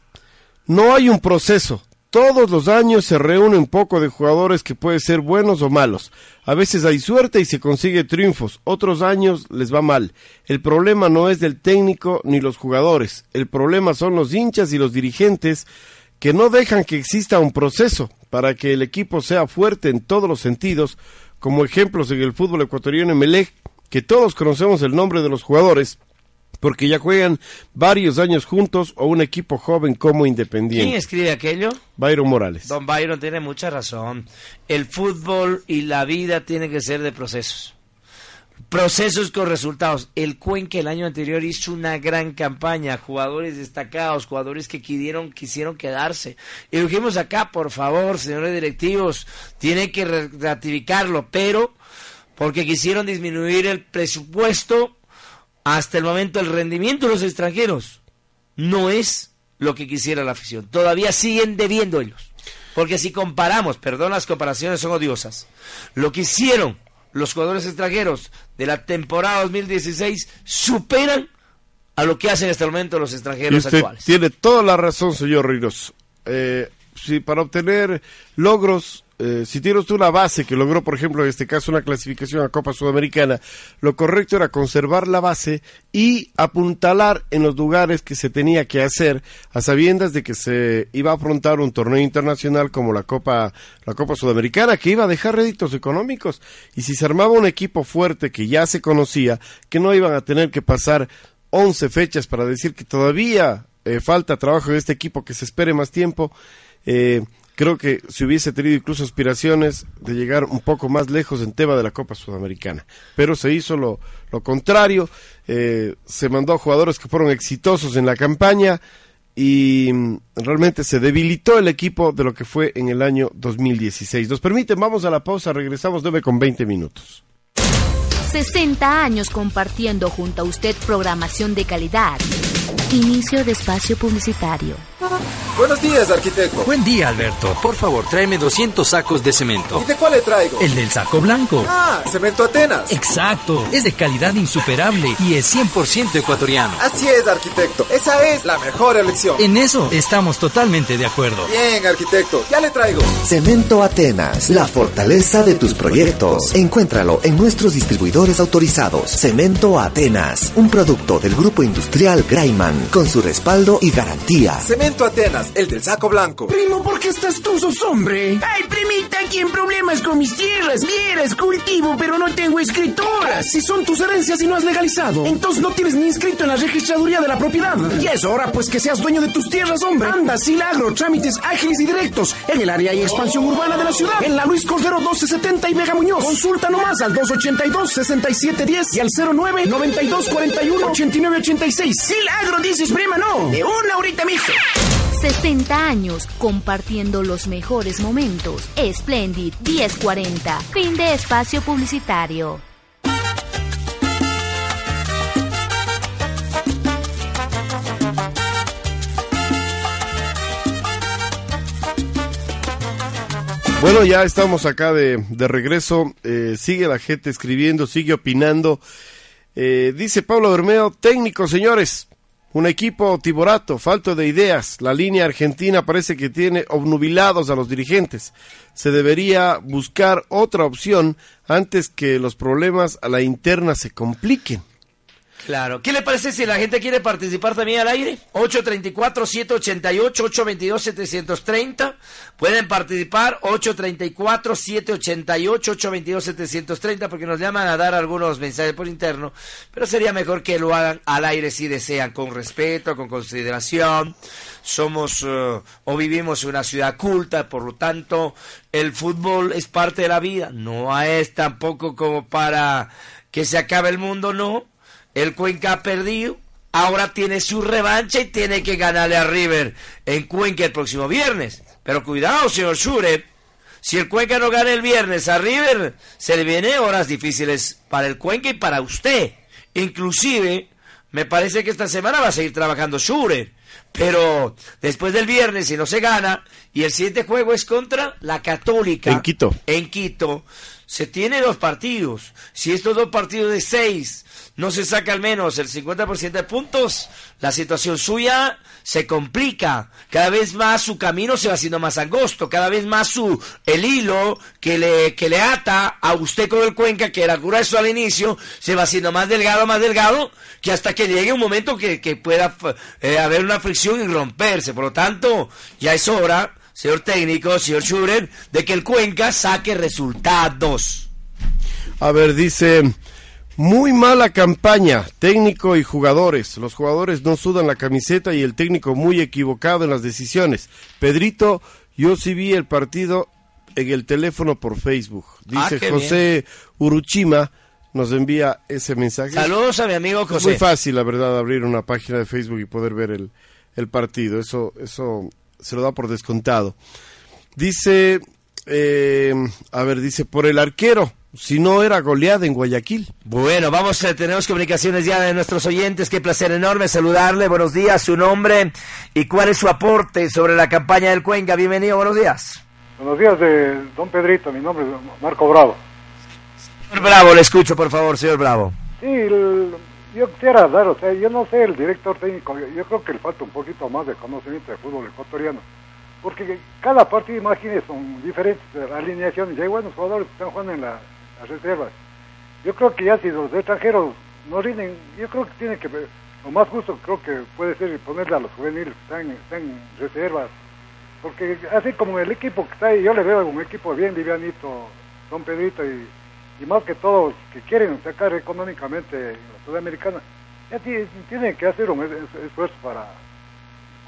no hay un proceso. Todos los años se reúne un poco de jugadores que pueden ser buenos o malos. A veces hay suerte y se consigue triunfos, otros años les va mal. El problema no es del técnico ni los jugadores, el problema son los hinchas y los dirigentes que no dejan que exista un proceso para que el equipo sea fuerte en todos los sentidos, como ejemplos en el fútbol ecuatoriano en Melec, que todos conocemos el nombre de los jugadores, porque ya juegan varios años juntos o un equipo joven como Independiente. ¿Quién escribe aquello? Byron Morales. Don Byron tiene mucha razón. El fútbol y la vida tienen que ser de procesos procesos con resultados. El Cuenca el año anterior hizo una gran campaña, jugadores destacados, jugadores que quisieron, quisieron quedarse. Y dijimos acá, por favor, señores directivos, tienen que ratificarlo, pero porque quisieron disminuir el presupuesto, hasta el momento el rendimiento de los extranjeros no es lo que quisiera la afición. Todavía siguen debiendo ellos. Porque si comparamos, perdón, las comparaciones son odiosas, lo que hicieron los jugadores extranjeros de la temporada 2016 superan a lo que hacen hasta el momento los extranjeros actuales. Tiene toda la razón, señor Riros. Eh, si para obtener logros eh, si tienes usted una base que logró, por ejemplo, en este caso una clasificación a Copa Sudamericana, lo correcto era conservar la base y apuntalar en los lugares que se tenía que hacer, a sabiendas de que se iba a afrontar un torneo internacional como la Copa, la Copa Sudamericana, que iba a dejar réditos económicos. Y si se armaba un equipo fuerte que ya se conocía, que no iban a tener que pasar 11 fechas para decir que todavía eh, falta trabajo en este equipo, que se espere más tiempo. Eh, creo que si hubiese tenido incluso aspiraciones de llegar un poco más lejos en tema de la Copa Sudamericana. Pero se hizo lo, lo contrario, eh, se mandó a jugadores que fueron exitosos en la campaña y mm, realmente se debilitó el equipo de lo que fue en el año 2016. Nos permiten, vamos a la pausa, regresamos 9 con 20 minutos. 60 años compartiendo junto a usted programación de calidad. Inicio de espacio publicitario. Buenos días, arquitecto. Buen día, Alberto. Por favor, tráeme 200 sacos de cemento. ¿Y de cuál le traigo? El del saco blanco. Ah, cemento Atenas. Exacto. Es de calidad insuperable y es 100% ecuatoriano. Así es, arquitecto. Esa es la mejor elección. En eso estamos totalmente de acuerdo. Bien, arquitecto. Ya le traigo. Cemento Atenas, la fortaleza de tus proyectos. Encuéntralo en nuestros distribuidores autorizados. Cemento Atenas, un producto del grupo industrial Grain Neumann, con su respaldo y garantía. Cemento Atenas, el del saco blanco. Primo, ¿por qué estás tú, sos hombre? Ay, primita, aquí en problemas con mis tierras. Vieras, cultivo, pero no tengo escritura. Si son tus herencias y no has legalizado, entonces no tienes ni inscrito en la registraduría de la propiedad. Y es hora, pues, que seas dueño de tus tierras, hombre. Anda, Silagro, trámites ágiles y directos en el área y expansión urbana de la ciudad. En la Luis Cordero 1270 y Vega Muñoz. Consulta nomás al 282-6710 y al 09-9241-8986. Silagro, dices, prima, no. De una horita, mijo. 60 años compartiendo los mejores momentos. Splendid 1040. Fin de espacio publicitario. Bueno, ya estamos acá de, de regreso. Eh, sigue la gente escribiendo, sigue opinando. Eh, dice Pablo Bermeo, técnico, señores. Un equipo tiborato, falto de ideas. La línea argentina parece que tiene obnubilados a los dirigentes. Se debería buscar otra opción antes que los problemas a la interna se compliquen. Claro. ¿Qué le parece si la gente quiere participar también al aire? 834-788-822-730. Pueden participar 834-788-822-730 porque nos llaman a dar algunos mensajes por interno. Pero sería mejor que lo hagan al aire si desean, con respeto, con consideración. Somos uh, o vivimos en una ciudad culta, por lo tanto, el fútbol es parte de la vida. No es tampoco como para que se acabe el mundo, no el Cuenca ha perdido, ahora tiene su revancha y tiene que ganarle a River en Cuenca el próximo viernes. Pero cuidado, señor Shure, si el Cuenca no gana el viernes a River, se le vienen horas difíciles para el Cuenca y para usted. Inclusive, me parece que esta semana va a seguir trabajando Shure. Pero después del viernes, si no se gana, y el siguiente juego es contra la Católica. En Quito. En Quito. Se tiene dos partidos. Si estos dos partidos de seis no se saca al menos el 50% de puntos, la situación suya se complica. Cada vez más su camino se va haciendo más angosto, cada vez más su el hilo que le, que le ata a usted con el Cuenca, que era grueso al inicio, se va haciendo más delgado, más delgado, que hasta que llegue un momento que, que pueda eh, haber una fricción y romperse. Por lo tanto, ya es hora, señor técnico, señor Schurer, de que el Cuenca saque resultados. A ver, dice... Muy mala campaña, técnico y jugadores. Los jugadores no sudan la camiseta y el técnico muy equivocado en las decisiones. Pedrito, yo sí vi el partido en el teléfono por Facebook. Dice Ah, José Uruchima, nos envía ese mensaje. Saludos a mi amigo Es José. muy fácil, la verdad, abrir una página de Facebook y poder ver el, el partido. Eso, eso se lo da por descontado. Dice, eh, a ver, dice, por el arquero, si no era goleada en Guayaquil. Bueno, vamos, eh, tenemos comunicaciones ya de nuestros oyentes. Qué placer enorme saludarle. Buenos días, su nombre y cuál es su aporte sobre la campaña del Cuenca. Bienvenido, buenos días. Buenos días de Don Pedrito, mi nombre es Marco Bravo. Señor Bravo, le escucho, por favor, señor Bravo. Sí, el- yo quisiera dar, o sea, yo no sé el director técnico, yo, yo creo que le falta un poquito más de conocimiento de fútbol ecuatoriano, porque cada partido, imagínense, son diferentes alineaciones, y hay buenos jugadores que están jugando en la- las reservas. Yo creo que ya si los extranjeros no rinden, yo creo que tiene que, lo más justo creo que puede ser ponerle a los juveniles que están, están en reservas, porque así como el equipo que está ahí, yo le veo un equipo bien livianito, Don Pedrito, y, y más que todos que quieren sacar económicamente en la Sudamericana, ya ti- tienen que hacer un es- es- esfuerzo para,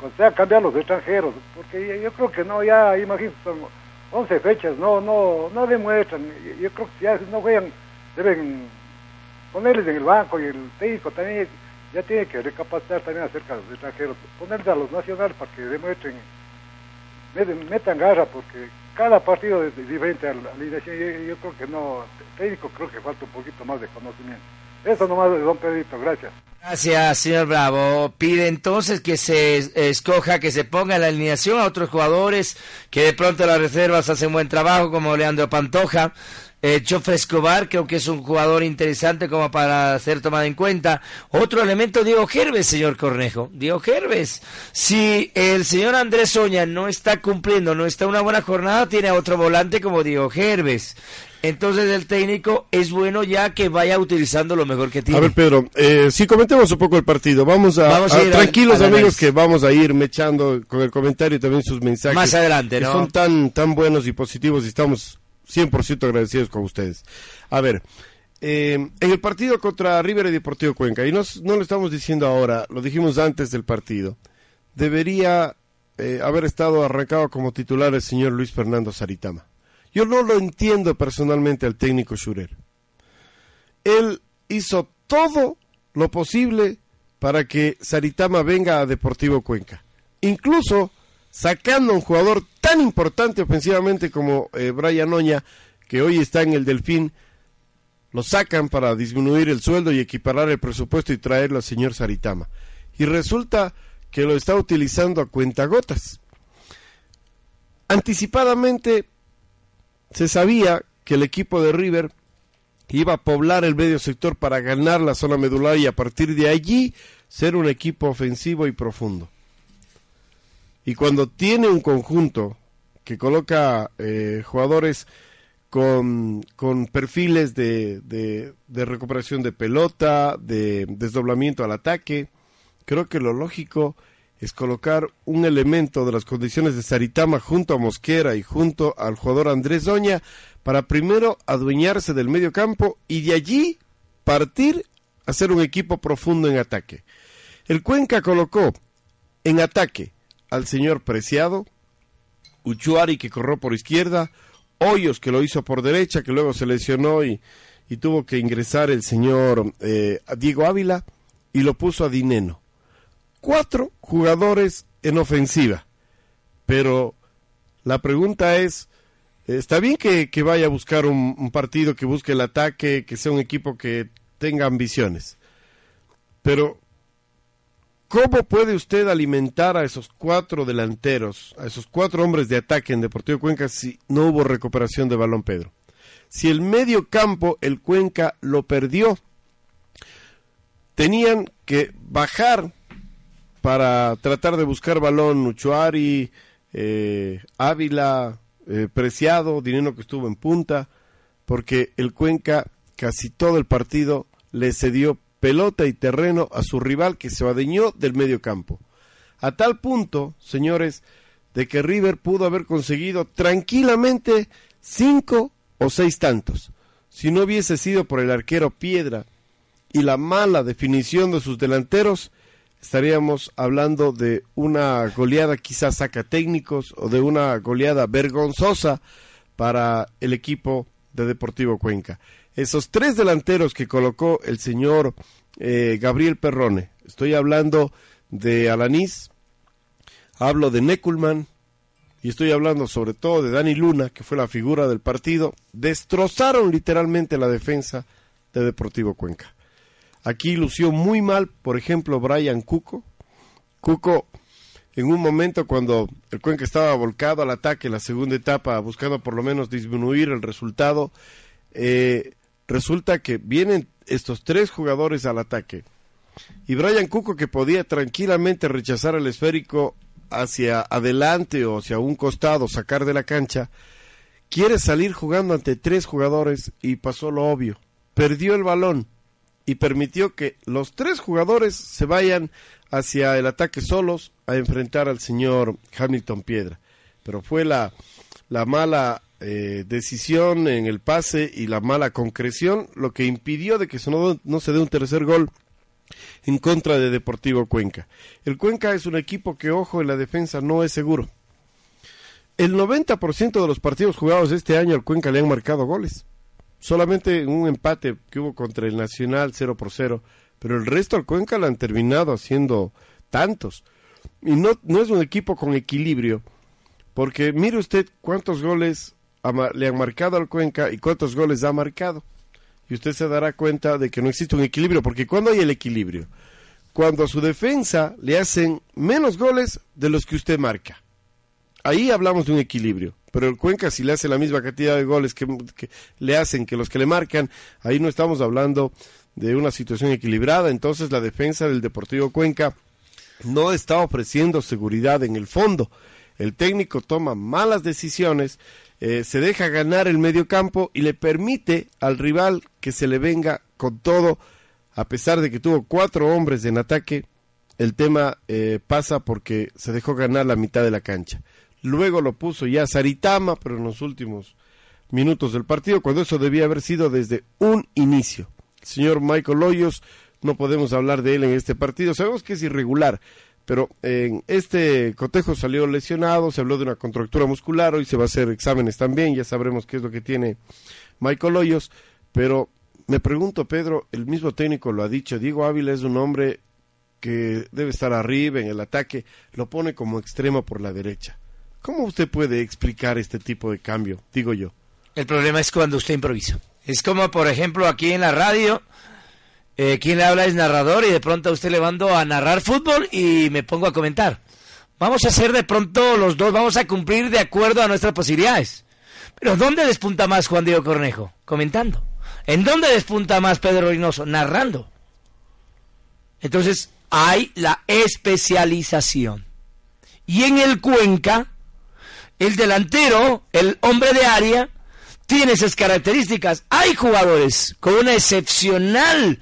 o sea, cambiar los extranjeros, porque yo, creo que no, ya imagínate, 11 fechas, no, no, no demuestran, yo, creo que ya si no juegan, deben ponerles en el banco y el técnico también ya tiene que recapacitar también acerca de los extranjeros, ponerles a los nacionales para que demuestren met- metan garra porque cada partido es diferente a la alineación. Yo, yo creo que no, técnico creo que falta un poquito más de conocimiento. Eso nomás don Pedrito, gracias. Gracias, señor Bravo. Pide entonces que se es- escoja, que se ponga en la alineación a otros jugadores que de pronto las reservas hacen buen trabajo, como Leandro Pantoja, Eh, Chofre Escobar, creo que es un jugador interesante como para ser tomado en cuenta. Otro elemento, Diego Gerves, señor Cornejo. Diego Gerves. Si el señor Andrés Oña no está cumpliendo, no está una buena jornada, tiene a otro volante como Diego Gerves. Entonces el técnico es bueno ya que vaya utilizando lo mejor que tiene. A ver, Pedro, eh, si comentemos un poco el partido, vamos a, Vamos a a- ir al- tranquilos al amigos que vamos a ir mechando con el comentario y también sus mensajes. Más adelante, que ¿no? son tan, tan buenos y positivos y estamos 100% agradecidos con ustedes. A ver, eh, en el partido contra River y Deportivo Cuenca, y no, s- no lo estamos diciendo ahora, lo dijimos antes del partido, debería eh, haber estado arrancado como titular el señor Luis Fernando Saritama. Yo no lo entiendo personalmente al técnico Schurer. Él hizo todo lo posible para que Saritama venga a Deportivo Cuenca. Incluso sacando a un jugador tan importante ofensivamente como eh, Brian Oña, que hoy está en el Delfín, lo sacan para disminuir el sueldo y equiparar el presupuesto y traerlo al señor Saritama. Y resulta que lo está utilizando a cuentagotas. Anticipadamente se sabía que el equipo de River iba a poblar el medio sector para ganar la zona medular y a partir de allí ser un equipo ofensivo y profundo. Y cuando tiene un conjunto que coloca eh, jugadores con, con perfiles de, de- de recuperación de pelota, de desdoblamiento al ataque, creo que lo lógico es colocar un elemento de las condiciones de Saritama junto a Mosquera y junto al jugador Andrés Doña para primero adueñarse del medio campo y de allí partir a ser un equipo profundo en ataque. El Cuenca colocó en ataque al señor Preciado, Uchuari que corrió por izquierda, Hoyos que lo hizo por derecha, que luego se lesionó y, y tuvo que ingresar el señor eh, Diego Ávila y lo puso a Dineno. Cuatro jugadores en ofensiva, pero la pregunta es, está bien que, vaya a buscar un, un partido que busque el ataque, que sea un equipo que tenga ambiciones, pero ¿Cómo puede usted alimentar a esos cuatro delanteros, a esos cuatro hombres de ataque en Deportivo Cuenca si no hubo recuperación de balón, Pedro? Si el medio campo, el Cuenca lo perdió, tenían que bajar para tratar de buscar balón Uchuari, eh, Ávila, eh, Preciado, Dinero que estuvo en punta, porque el Cuenca casi todo el partido le cedió pelota y terreno a su rival que se adueñó del medio campo. A tal punto, señores, de que River pudo haber conseguido tranquilamente cinco o seis tantos. Si no hubiese sido por el arquero Piedra y la mala definición de sus delanteros, estaríamos hablando de una goleada quizás saca técnicos o de una goleada vergonzosa para el equipo de Deportivo Cuenca. Esos tres delanteros que colocó el señor eh, Gabriel Perrone, estoy hablando de Alanís, hablo de Neculman y estoy hablando sobre todo de Dani Luna, que fue la figura del partido, destrozaron literalmente la defensa de Deportivo Cuenca. Aquí lució muy mal, por ejemplo, Brian Cuco. Cuco, en un momento cuando el Cuenca estaba volcado al ataque la segunda etapa, buscando por lo menos disminuir el resultado, eh, resulta que vienen estos tres jugadores al ataque. Y Brian Cuco, que podía tranquilamente rechazar el esférico hacia adelante o hacia un costado, sacar de la cancha, quiere salir jugando ante tres jugadores y pasó lo obvio. Perdió el balón y permitió que los tres jugadores se vayan hacia el ataque solos a enfrentar al señor Hamilton Piedra. Pero fue la, la mala eh, decisión en el pase y la mala concreción lo que impidió de que no, no se dé un tercer gol en contra de Deportivo Cuenca. El Cuenca es un equipo que, ojo, en la defensa no es seguro. El 90% de los partidos jugados este año al Cuenca le han marcado goles. Solamente un empate que hubo contra el Nacional 0 por 0, pero el resto al Cuenca le han terminado haciendo tantos. Y no, no es un equipo con equilibrio, porque mire usted cuántos goles le han marcado al Cuenca y cuántos goles ha marcado. Y usted se dará cuenta de que no existe un equilibrio, porque cuando hay el equilibrio, cuando a su defensa le hacen menos goles de los que usted marca. Ahí hablamos de un equilibrio. Pero el Cuenca si le hace la misma cantidad de goles que, le hacen que los que le marcan, ahí no estamos hablando de una situación equilibrada, entonces la defensa del Deportivo Cuenca no está ofreciendo seguridad en el fondo. El técnico toma malas decisiones, eh, se deja ganar el medio campo y le permite al rival que se le venga con todo, a pesar de que tuvo cuatro hombres en ataque, el tema eh, pasa porque se dejó ganar la mitad de la cancha. Luego lo puso ya Saritama, pero en los últimos minutos del partido, cuando eso debía haber sido desde un inicio. Señor Michael Hoyos, no podemos hablar de él en este partido. Sabemos que es irregular, pero en este cotejo salió lesionado, se habló de una contractura muscular, hoy se va a hacer exámenes también, ya sabremos qué es lo que tiene Michael Hoyos, pero me pregunto, Pedro, el mismo técnico lo ha dicho, Diego Ávila es un hombre que debe estar arriba en el ataque, lo pone como extremo por la derecha. ¿Cómo usted puede explicar este tipo de cambio? Digo yo. El problema es cuando usted improvisa. Es como, por ejemplo, aquí en la radio, eh, quien le habla es narrador y de pronto a usted le mando a narrar fútbol y me pongo a comentar. Vamos a hacer de pronto los dos, vamos a cumplir de acuerdo a nuestras posibilidades. Pero ¿dónde despunta más Juan Diego Cornejo? Comentando. ¿En dónde despunta más Pedro Reynoso? Narrando. Entonces, hay la especialización. Y en el Cuenca, el delantero, el hombre de área, tiene esas características. Hay jugadores con una excepcional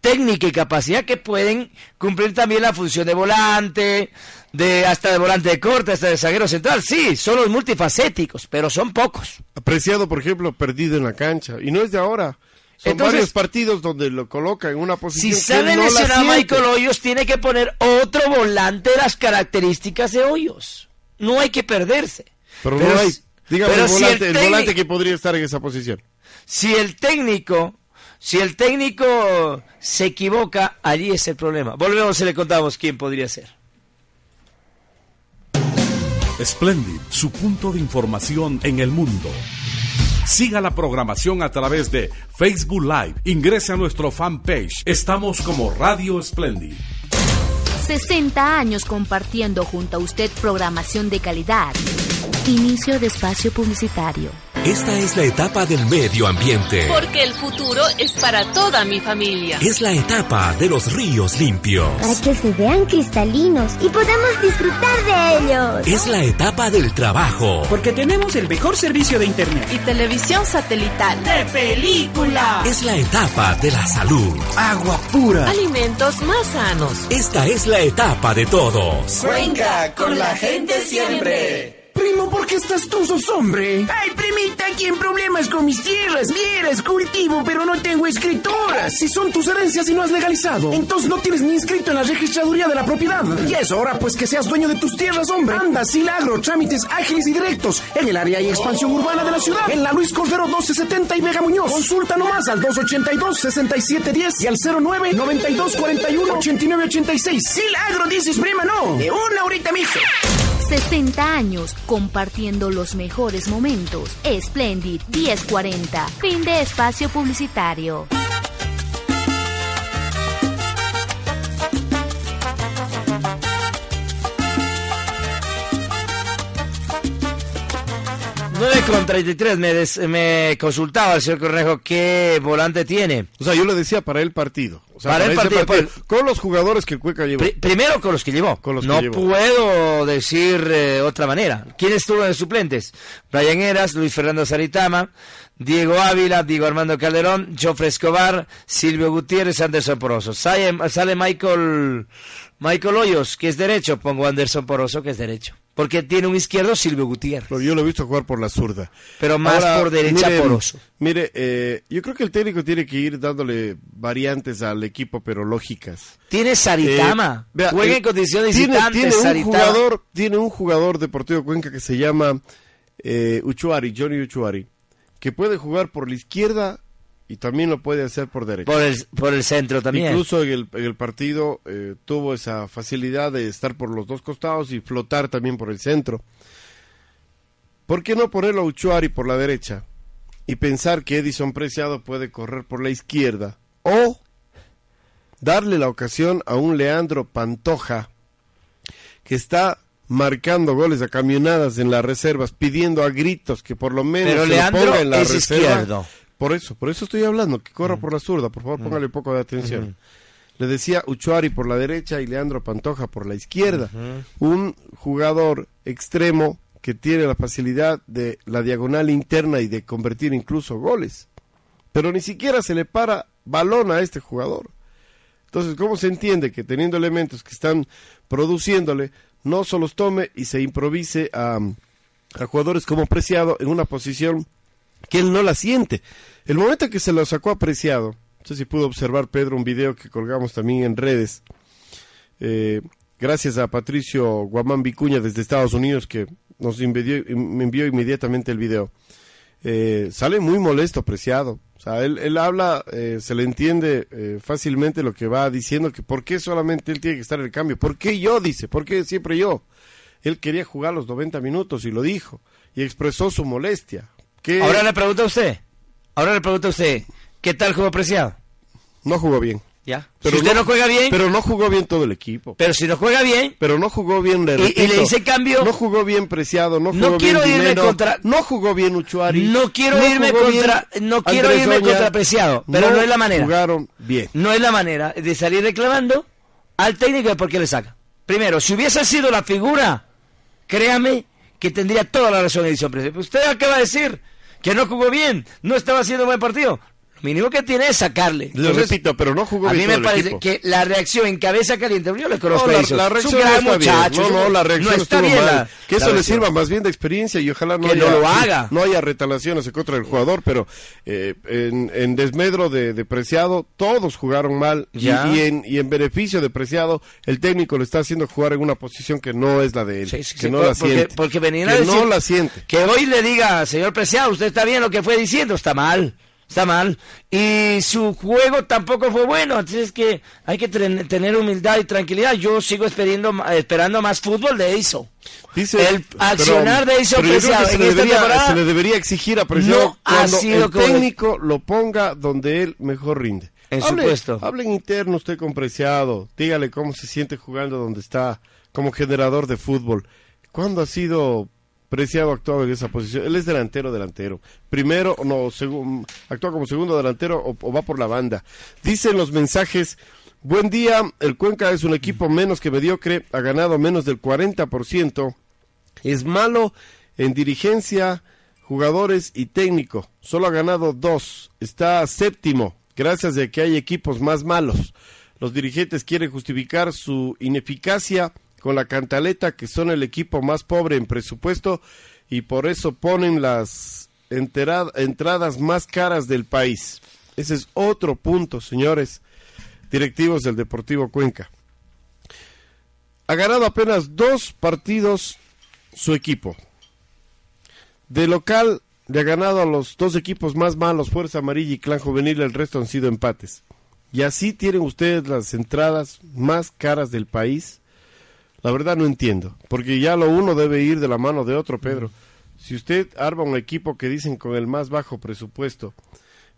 técnica y capacidad que pueden cumplir también la función de volante, de hasta de volante de corte, hasta de zaguero central. Sí, son los multifacéticos, pero son pocos. Apreciado, por ejemplo, perdido en la cancha. Y no es de ahora. Son Entonces, varios partidos donde lo coloca en una posición Si sale no lesionado. Michael Hoyos, tiene que poner otro volante de las características de Hoyos. No hay que perderse. Pero, no hay. si- Dígame pero el, si volante, el técnico- volante que podría estar en esa posición. Si el técnico, si el técnico se equivoca, allí es el problema. Volvemos y le contamos quién podría ser. Splendid, su punto de información en el mundo. Siga la programación a través de Facebook Live. Ingrese a nuestro fanpage. Estamos como Radio Splendid. 60 años compartiendo junto a usted programación de calidad. Inicio de espacio publicitario. Esta es la etapa del medio ambiente. Porque el futuro es para toda mi familia. Es la etapa de los ríos limpios. para que se vean cristalinos y podamos disfrutar de ellos. Es la etapa del trabajo. Porque tenemos el mejor servicio de internet. Y televisión satelital. De película. Es la etapa de la salud. Agua pura. Alimentos más sanos. Esta es la etapa de todos. Cuenca, con la gente siempre. Primo, ¿por qué estás tú, sos hombre? Ay, primita, aquí en problemas con mis tierras. Vieras, cultivo, pero no tengo escrituras. Si son tus herencias y no has legalizado, entonces no tienes ni inscrito en la registraduría de la propiedad. Y es hora, pues, que seas dueño de tus tierras, hombre. Anda, Silagro, trámites ágiles y directos en el área y expansión urbana de la ciudad. En la Luis Cordero 1270 y Vega Muñoz. Consulta nomás al 282-6710 y al 09-9241-8986. Silagro, dices, prima, no. De una horita, mijo. 60 años compartiendo los mejores momentos. Splendid 1040. Fin de espacio publicitario. 9 con 33 me, des- me consultaba el señor Cornejo qué volante tiene. O sea, yo le decía para el partido. O sea, Para el partido, pues. Con los jugadores que el Cueca llevó. Pri- primero con los que llevó. Con los que no llevó. puedo decir eh, otra manera. ¿Quién estuvo en suplentes? Brian Eras, Luis Fernando Saritama, Diego Ávila, Diego Armando Calderón, Jofre Escobar, Silvio Gutiérrez, Anderson Poroso. Sale, sale Michael, Michael Hoyos, que es derecho. Pongo Anderson Poroso, que es derecho. Porque tiene un izquierdo Silvio Gutiérrez. Pero yo lo he visto jugar por la zurda. Pero más por derecha mire, Poroso. Mire, eh, yo creo que el técnico tiene que ir dándole variantes al equipo, pero lógicas. Tiene Saritama. Eh, vea, Juega eh, en tiene, visitante, tiene un Saritama. jugador, tiene un jugador Deportivo Cuenca que se llama eh, Uchuari, Johnny Uchuari, que puede jugar por la izquierda y también lo puede hacer por derecha. Por el, por el centro también. Incluso en el, en el partido eh, tuvo esa facilidad de estar por los dos costados y flotar también por el centro. ¿Por qué no ponerlo a Uchuari por la derecha y pensar que Edison Preciado puede correr por la izquierda? O darle la ocasión a un Leandro Pantoja que está marcando goles a camionadas en las reservas, pidiendo a gritos que por lo menos Pero se lo ponga en la es reserva. izquierdo. Por eso, por eso estoy hablando, que corra por la zurda, por favor, póngale un poco de atención. Le decía Uchuari por la derecha y Leandro Pantoja por la izquierda. Un jugador extremo que tiene la facilidad de la diagonal interna y de convertir incluso goles. Pero ni siquiera se le para balón a este jugador. Entonces, ¿cómo se entiende que teniendo elementos que están produciéndole, no se los tome y se improvise a, a jugadores como Preciado en una posición que él no la siente? El momento en que se lo sacó a Preciado, no sé si pudo observar Pedro un video que colgamos también en redes, eh, gracias a Patricio Guamán Vicuña desde Estados Unidos que nos envió, me envió inmediatamente el video. Eh, sale muy molesto, Preciado. O sea, él, él habla, eh, se le entiende fácilmente lo que va diciendo, que por qué solamente él tiene que estar en el cambio. ¿Por qué yo? Dice, ¿por qué siempre yo? Él quería jugar los 90 minutos y lo dijo. Y expresó su molestia. ¿Qué- Ahora le pregunta a usted. Ahora le pregunta a usted. ¿Qué tal jugó Preciado? No jugó bien. ¿Ya? si usted no, juega bien, pero, Pero no jugó bien todo el equipo. si no juega bien, Pero no jugó bien, le Y- y le hice cambio. No jugó bien Preciado, no jugó No bien quiero irme Dinero, contra- No jugó bien Uchuari. no quiero no irme contra, no quiero Andrés irme Oña, contra Preciado, pero no, es la manera. Jugaron bien. No es la manera de salir reclamando al técnico de por qué le saca. Primero, si hubiese sido la figura, créame que tendría toda la razón edición Preciado. Usted acaba de decir que no jugó bien, no estaba haciendo buen partido. Lo mínimo que tiene es sacarle. Le Entonces, repito, pero no jugó a mí me parece equipo. que la reacción en cabeza caliente, yo le conozco No, a la, es un reacción gran no está bien. muchacho, No, no, la reacción no está bien mal. la- que eso le sirva más bien de experiencia y ojalá no Que haya, no lo haga. no haya retalaciones en contra del jugador, pero eh, en, en desmedro de, de Preciado, todos jugaron mal y, en, y en beneficio de Preciado, el técnico le está haciendo jugar en una posición que no es la de él, Sí, sí, que sí, no por- la porque, siente. porque venían a que decir no la siente. que hoy le diga, señor Preciado, usted está bien lo que fue diciendo, está mal, está mal. Y su juego tampoco fue bueno, entonces es que hay que tener humildad y tranquilidad. Yo sigo esperando, esperando más fútbol de eso. Dice, El accionar de pero creo Preciado se le, debería, se le debería exigir a Preciado no ha cuando sido el técnico lo ponga donde él mejor rinde. En hable, puesto. Hable en interno usted con Preciado, dígale cómo se siente jugando donde está como generador de fútbol. ¿Cuándo ha sido Preciado actuado en esa posición? Él es delantero, delantero. Primero, no, segun- actúa como segundo delantero o, o va por la banda. Dicen los mensajes, buen día, el Cuenca es un equipo menos que mediocre, ha ganado menos del 40%, es malo en dirigencia, jugadores y técnico. Solo ha ganado dos. Está séptimo, gracias a que hay equipos más malos. Los dirigentes quieren justificar su ineficacia con la cantaleta que son el equipo más pobre en presupuesto y por eso ponen las entradas más caras del país. Ese es otro punto, señores directivos del Deportivo Cuenca. Ha ganado apenas dos partidos su equipo. De local le ha ganado a los dos equipos más malos, Fuerza Amarilla y Clan Juvenil, el resto han sido empates. Y así tienen ustedes las entradas más caras del país. La verdad no entiendo, porque ya lo uno debe ir de la mano de otro, Pedro. Si usted arma un equipo que dicen con el más bajo presupuesto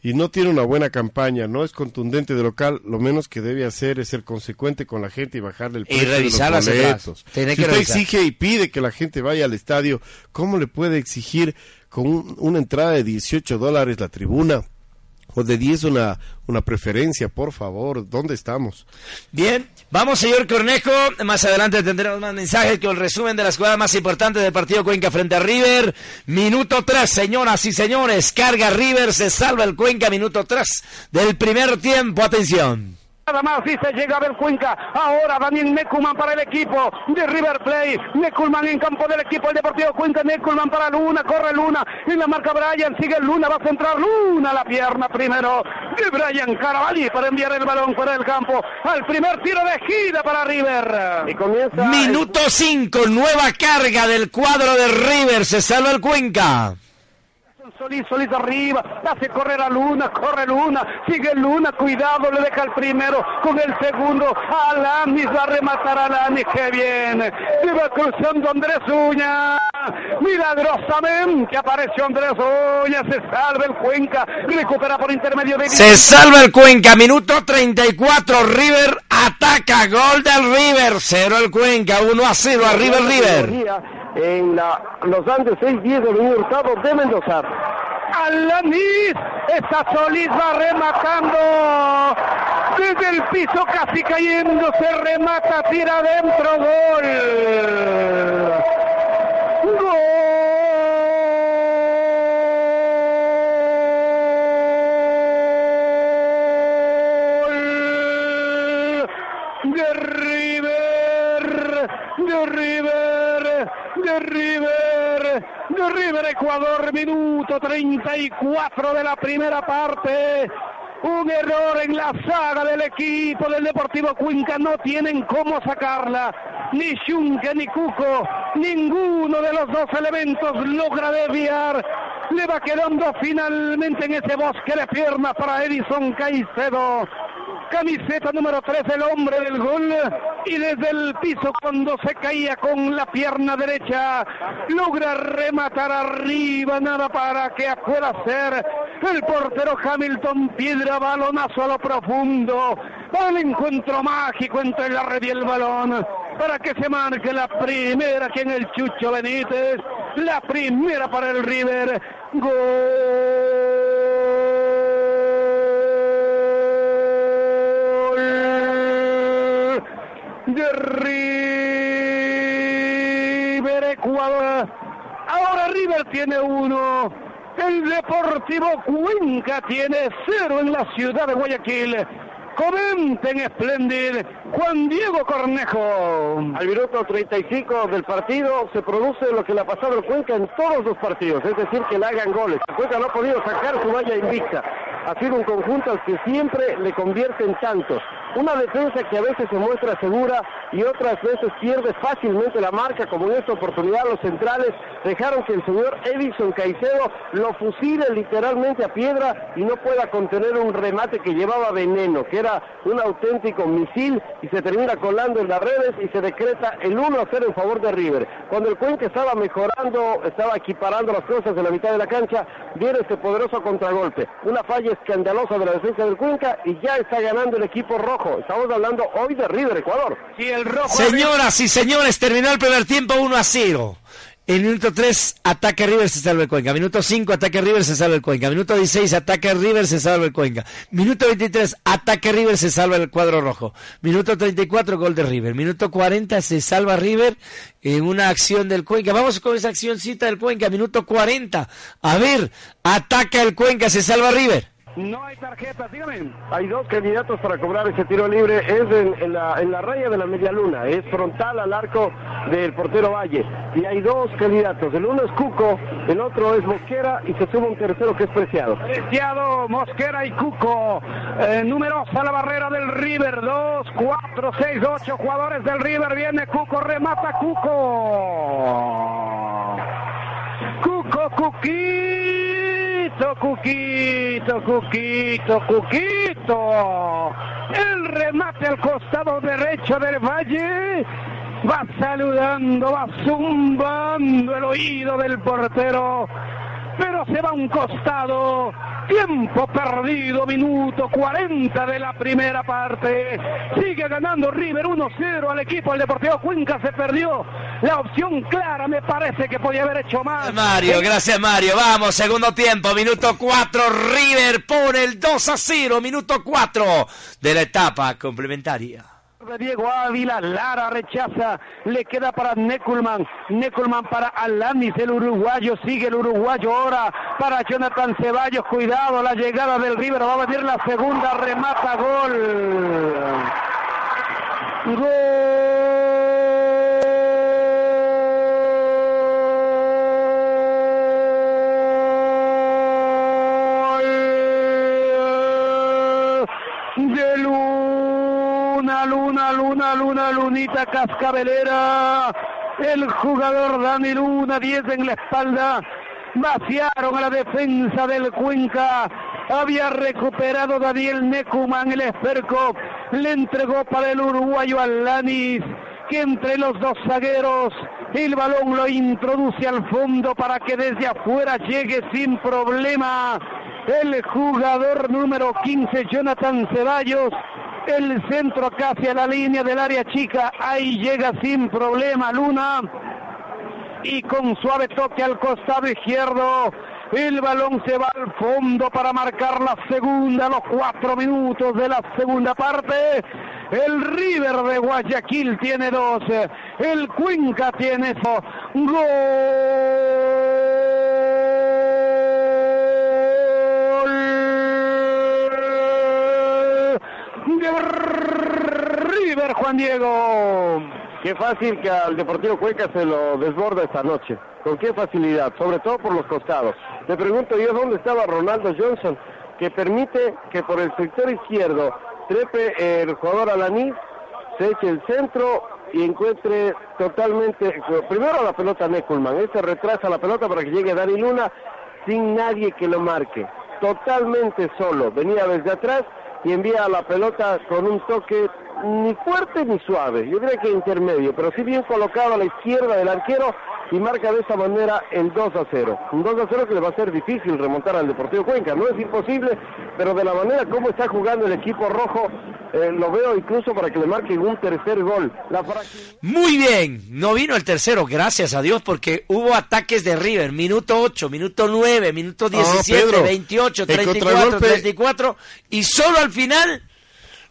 y no tiene una buena campaña, no es contundente de local, lo menos que debe hacer es ser consecuente con la gente y bajarle el Y precio de revisar los las entradas. boletos. Si usted revisar. exige y pide que la gente vaya al estadio, ¿cómo le puede exigir con un- una entrada de 18 dólares la tribuna? O de 10 una, una preferencia, por favor, ¿dónde estamos? Bien, vamos señor Cornejo, más adelante tendremos más mensajes con el resumen de las jugadas más importantes del partido Cuenca frente a River. Minuto 3, señoras y señores, carga River, se salva el Cuenca, minuto 3 del primer tiempo, atención. Nada más si se llega a ver Cuenca. Ahora Daniel Necuman para el equipo de River Plate. Neculman en campo del equipo del Deportivo Cuenca. Neculman para Luna. Corre Luna. En la marca Brian. Sigue Luna. Va a centrar Luna. La pierna primero de Brian Caravalli para enviar el balón fuera del campo. Al primer tiro de gira para River. Y comienza. Minuto 5, nueva carga del cuadro de River, se salva el Cuenca. Solís, Solís arriba, hace correr a Luna, corre Luna, sigue Luna, cuidado, le deja el primero con el segundo, Alanis va a rematar a Alanis, que viene, le va cruzando Andrés Uña, milagrosamente apareció Andrés Uña, se salva el Cuenca, recupera por intermedio de... Se salva el Cuenca, minuto 34, River Ataca, gol del River. 0 el Cuenca, 1 a 0 arriba el River. En la, los Andes 6-10 de Avenida Hurtado de Mendoza. Alanis está Solís va rematando desde el piso casi cayendo se remata tira adentro gol gol de River de River de River de River Ecuador minuto 34 de la primera parte un error en la saga del equipo del Deportivo Cuenca. No tienen cómo sacarla. Ni Junque ni Cuco. Ninguno de los dos elementos logra desviar. Le va quedando finalmente en ese bosque de piernas para Edison Caicedo. Camiseta número 3, el hombre del gol. Y desde el piso, cuando se caía con la pierna derecha, logra rematar arriba, nada para que pueda ser el portero Hamilton Piedra, balonazo a lo profundo. El encuentro mágico entre la red y el balón. Para que se marque la primera aquí en el Chucho Benítez. La primera para el River. Gol de River Ecuador. Ahora River tiene uno. El Deportivo Cuenca tiene cero en la ciudad de Guayaquil. Comenten Splendid, Juan Diego Cornejo. Al minuto 35 del partido se produce lo que le ha pasado al Cuenca en todos los partidos, es decir, que le hagan goles. El Cuenca no ha podido sacar su valla invicta. Ha sido un conjunto al que siempre le convierte en tantos. Una defensa que a veces se muestra segura y otras veces pierde fácilmente la marca, como en esta oportunidad los centrales dejaron que el señor Edison Caicedo lo fusile literalmente a piedra y no pueda contener un remate que llevaba veneno, que era un auténtico misil y se termina colando en las redes y se decreta el 1 a 0 en favor de River. Cuando el Cuenca estaba mejorando, estaba equiparando las cosas en la mitad de la cancha, viene este poderoso contragolpe. Una falla escandalosa de la defensa del Cuenca y ya está ganando el equipo rojo. Estamos hablando hoy de River, Ecuador. Y el rojo Señoras y señores, terminó el primer tiempo 1 a 0. En minuto 3, ataque River, se salva el Cuenca. Minuto 5, ataque River, se salva el Cuenca. Minuto 16, ataque River, se salva el Cuenca. Minuto 23, ataque River, se salva el cuadro rojo. Minuto 34, gol de River. Minuto 40, se salva River en una acción del Cuenca. Vamos con esa accióncita del Cuenca. Minuto 40. A ver, ataca el Cuenca, se salva River. No hay tarjetas, dígame. Hay dos candidatos para cobrar ese tiro libre. Es en, la, en la raya de la media luna. Es frontal al arco del portero Valle. Y hay dos candidatos. El uno es Cuco, el otro es Mosquera y se suma un tercero que es Preciado. Preciado, Mosquera y Cuco. Eh, numerosa la barrera del River. Dos, cuatro, seis, ocho jugadores del River. Viene Cuco, remata Cuco. Cuco, Cuquito, Cuquito, Cuquito, Cuquito. El remate al costado derecho del Valle. Va saludando, va zumbando el oído del portero. Pero se va a un costado. Tiempo perdido, minuto 40 de la primera parte. Sigue ganando River 1-0 al equipo del Deportivo Cuenca. Se perdió la opción clara, me parece que podía haber hecho más. Mario, gracias Mario. Vamos, segundo tiempo, minuto 4, River por el 2 a 0, minuto 4 de la etapa complementaria. De Diego Ávila, Lara rechaza, le queda para Neculman, Neculman para Alanis, el uruguayo, sigue el uruguayo ahora para Jonathan Ceballos, cuidado, la llegada del River, va a venir la segunda, remata, gol. Gol de Luna, Luna, Luna, Lunita Cascabelera. El jugador Dani Luna, 10 en la espalda. Vaciaron a la defensa del Cuenca. Había recuperado Daniel Necuman, el esperco. Le entregó para el uruguayo Alanis, que entre los dos zagueros el balón lo introduce al fondo para que desde afuera llegue sin problema el jugador número 15, Jonathan Ceballos. El centro acá hacia la línea del área chica, ahí llega sin problema Luna y con suave toque al costado izquierdo. El balón se va al fondo para marcar la segunda, los cuatro minutos de la segunda parte. El River de Guayaquil tiene dos. El Cuenca tiene dos. Gol River, Juan Diego. Qué fácil que al Deportivo Cuenca se lo desborda esta noche. Con qué facilidad, sobre todo por los costados. Me pregunto yo dónde estaba Ronaldo Johnson, que permite que por el sector izquierdo trepe el jugador Alaní, se eche el centro y encuentre totalmente, primero la pelota Neckelman, ese retrasa la pelota para que llegue Dani Luna sin nadie que lo marque, totalmente solo, venía desde atrás y envía la pelota con un toque ni fuerte ni suave, yo creo que intermedio, pero sí bien colocado a la izquierda del arquero y marca de esa manera el 2 a 0. Un 2 a 0 que le va a ser difícil remontar al Deportivo Cuenca, no es imposible, pero de la manera como está jugando el equipo rojo, eh, lo veo incluso para que le marquen un tercer gol. La Muy bien, no vino el tercero, gracias a Dios, porque hubo ataques de River, minuto 8, minuto 9, minuto 17, Pedro, 28, el 34, contragolpe- 34, y solo al final,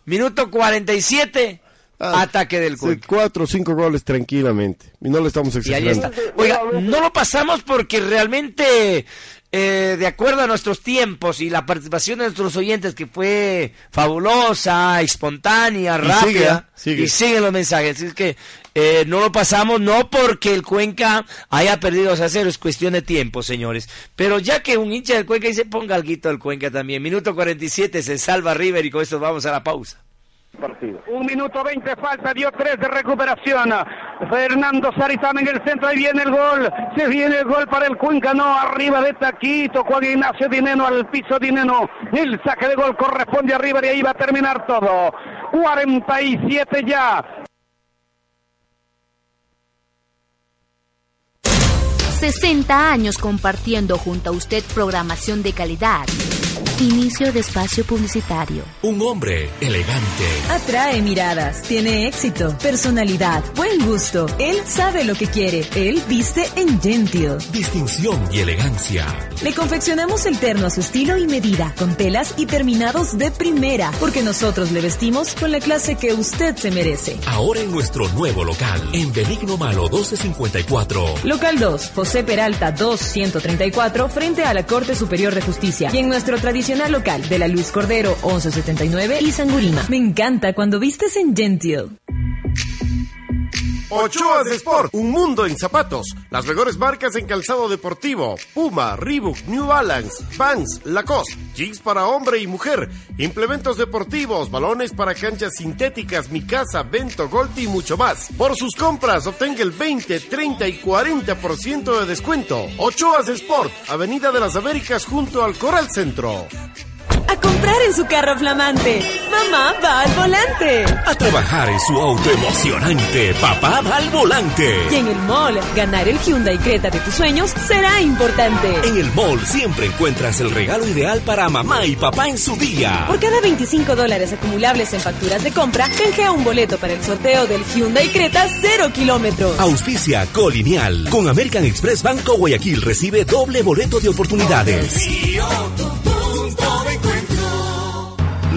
minuto 47, ataque del Cuenca. Cuatro o cinco goles tranquilamente. Y no le estamos Y ahí exagerando. está. Oiga, no lo pasamos porque realmente, eh, de acuerdo a nuestros tiempos y la participación de nuestros oyentes, que fue fabulosa, espontánea, Y rápida, sigue, ¿eh? Sigue. y siguen los mensajes. Es que eh, no lo pasamos no porque el Cuenca haya perdido 2 a 0, es cuestión de tiempo, señores. Pero ya que un hincha del Cuenca dice, ponga algo del Cuenca también. Minuto 47, se salva River y con esto vamos a la pausa. Partido. Un minuto 20 falta, dio tres de recuperación. Fernando Sarizán en el centro, ahí viene el gol. Se viene el gol para el Cuenca, no, arriba de Taquito, Juan Ignacio Dineno al piso Dineno. El saque de gol corresponde a River y ahí va a terminar todo. 47 ya. 60 años compartiendo junto a usted programación de calidad. Inicio de espacio publicitario. Un hombre elegante. Atrae miradas, tiene éxito, personalidad, buen gusto. Él sabe lo que quiere. Él viste en Gentil. Distinción y elegancia. Le confeccionamos el terno a su estilo y medida, con telas y terminados de primera, porque nosotros le vestimos con la clase que usted se merece. Ahora en nuestro nuevo local, en Benigno Malo 1254. Local 2, José Peralta 2134, frente a la Corte Superior de Justicia. Y en nuestro tradicional local de la Luis Cordero 1179 y Sangurima. Me encanta cuando vistes en Gentil. Ochoas Sport, un mundo en zapatos. Las mejores marcas en calzado deportivo. Puma, Reebok, New Balance, Vans, Lacoste, jeans para hombre y mujer, implementos deportivos, balones para canchas sintéticas, Mikasa, Bento, Golti y mucho más. Por sus compras obtenga el 20, 30 y 40% de descuento. Ochoas Sport, Avenida de las Américas junto al Coral Centro. A comprar en su carro flamante. Mamá va al volante. A trabajar en su auto emocionante. Papá va al volante. Y en el mall, ganar el Hyundai Creta de tus sueños será importante. En el mall siempre encuentras el regalo ideal para mamá y papá en su día. Por cada 25 dólares acumulables en facturas de compra, canjea un boleto para el sorteo del Hyundai Creta 0 kilómetros. Auspicia Colinial. Con American Express Banco Guayaquil recibe doble boleto de oportunidades.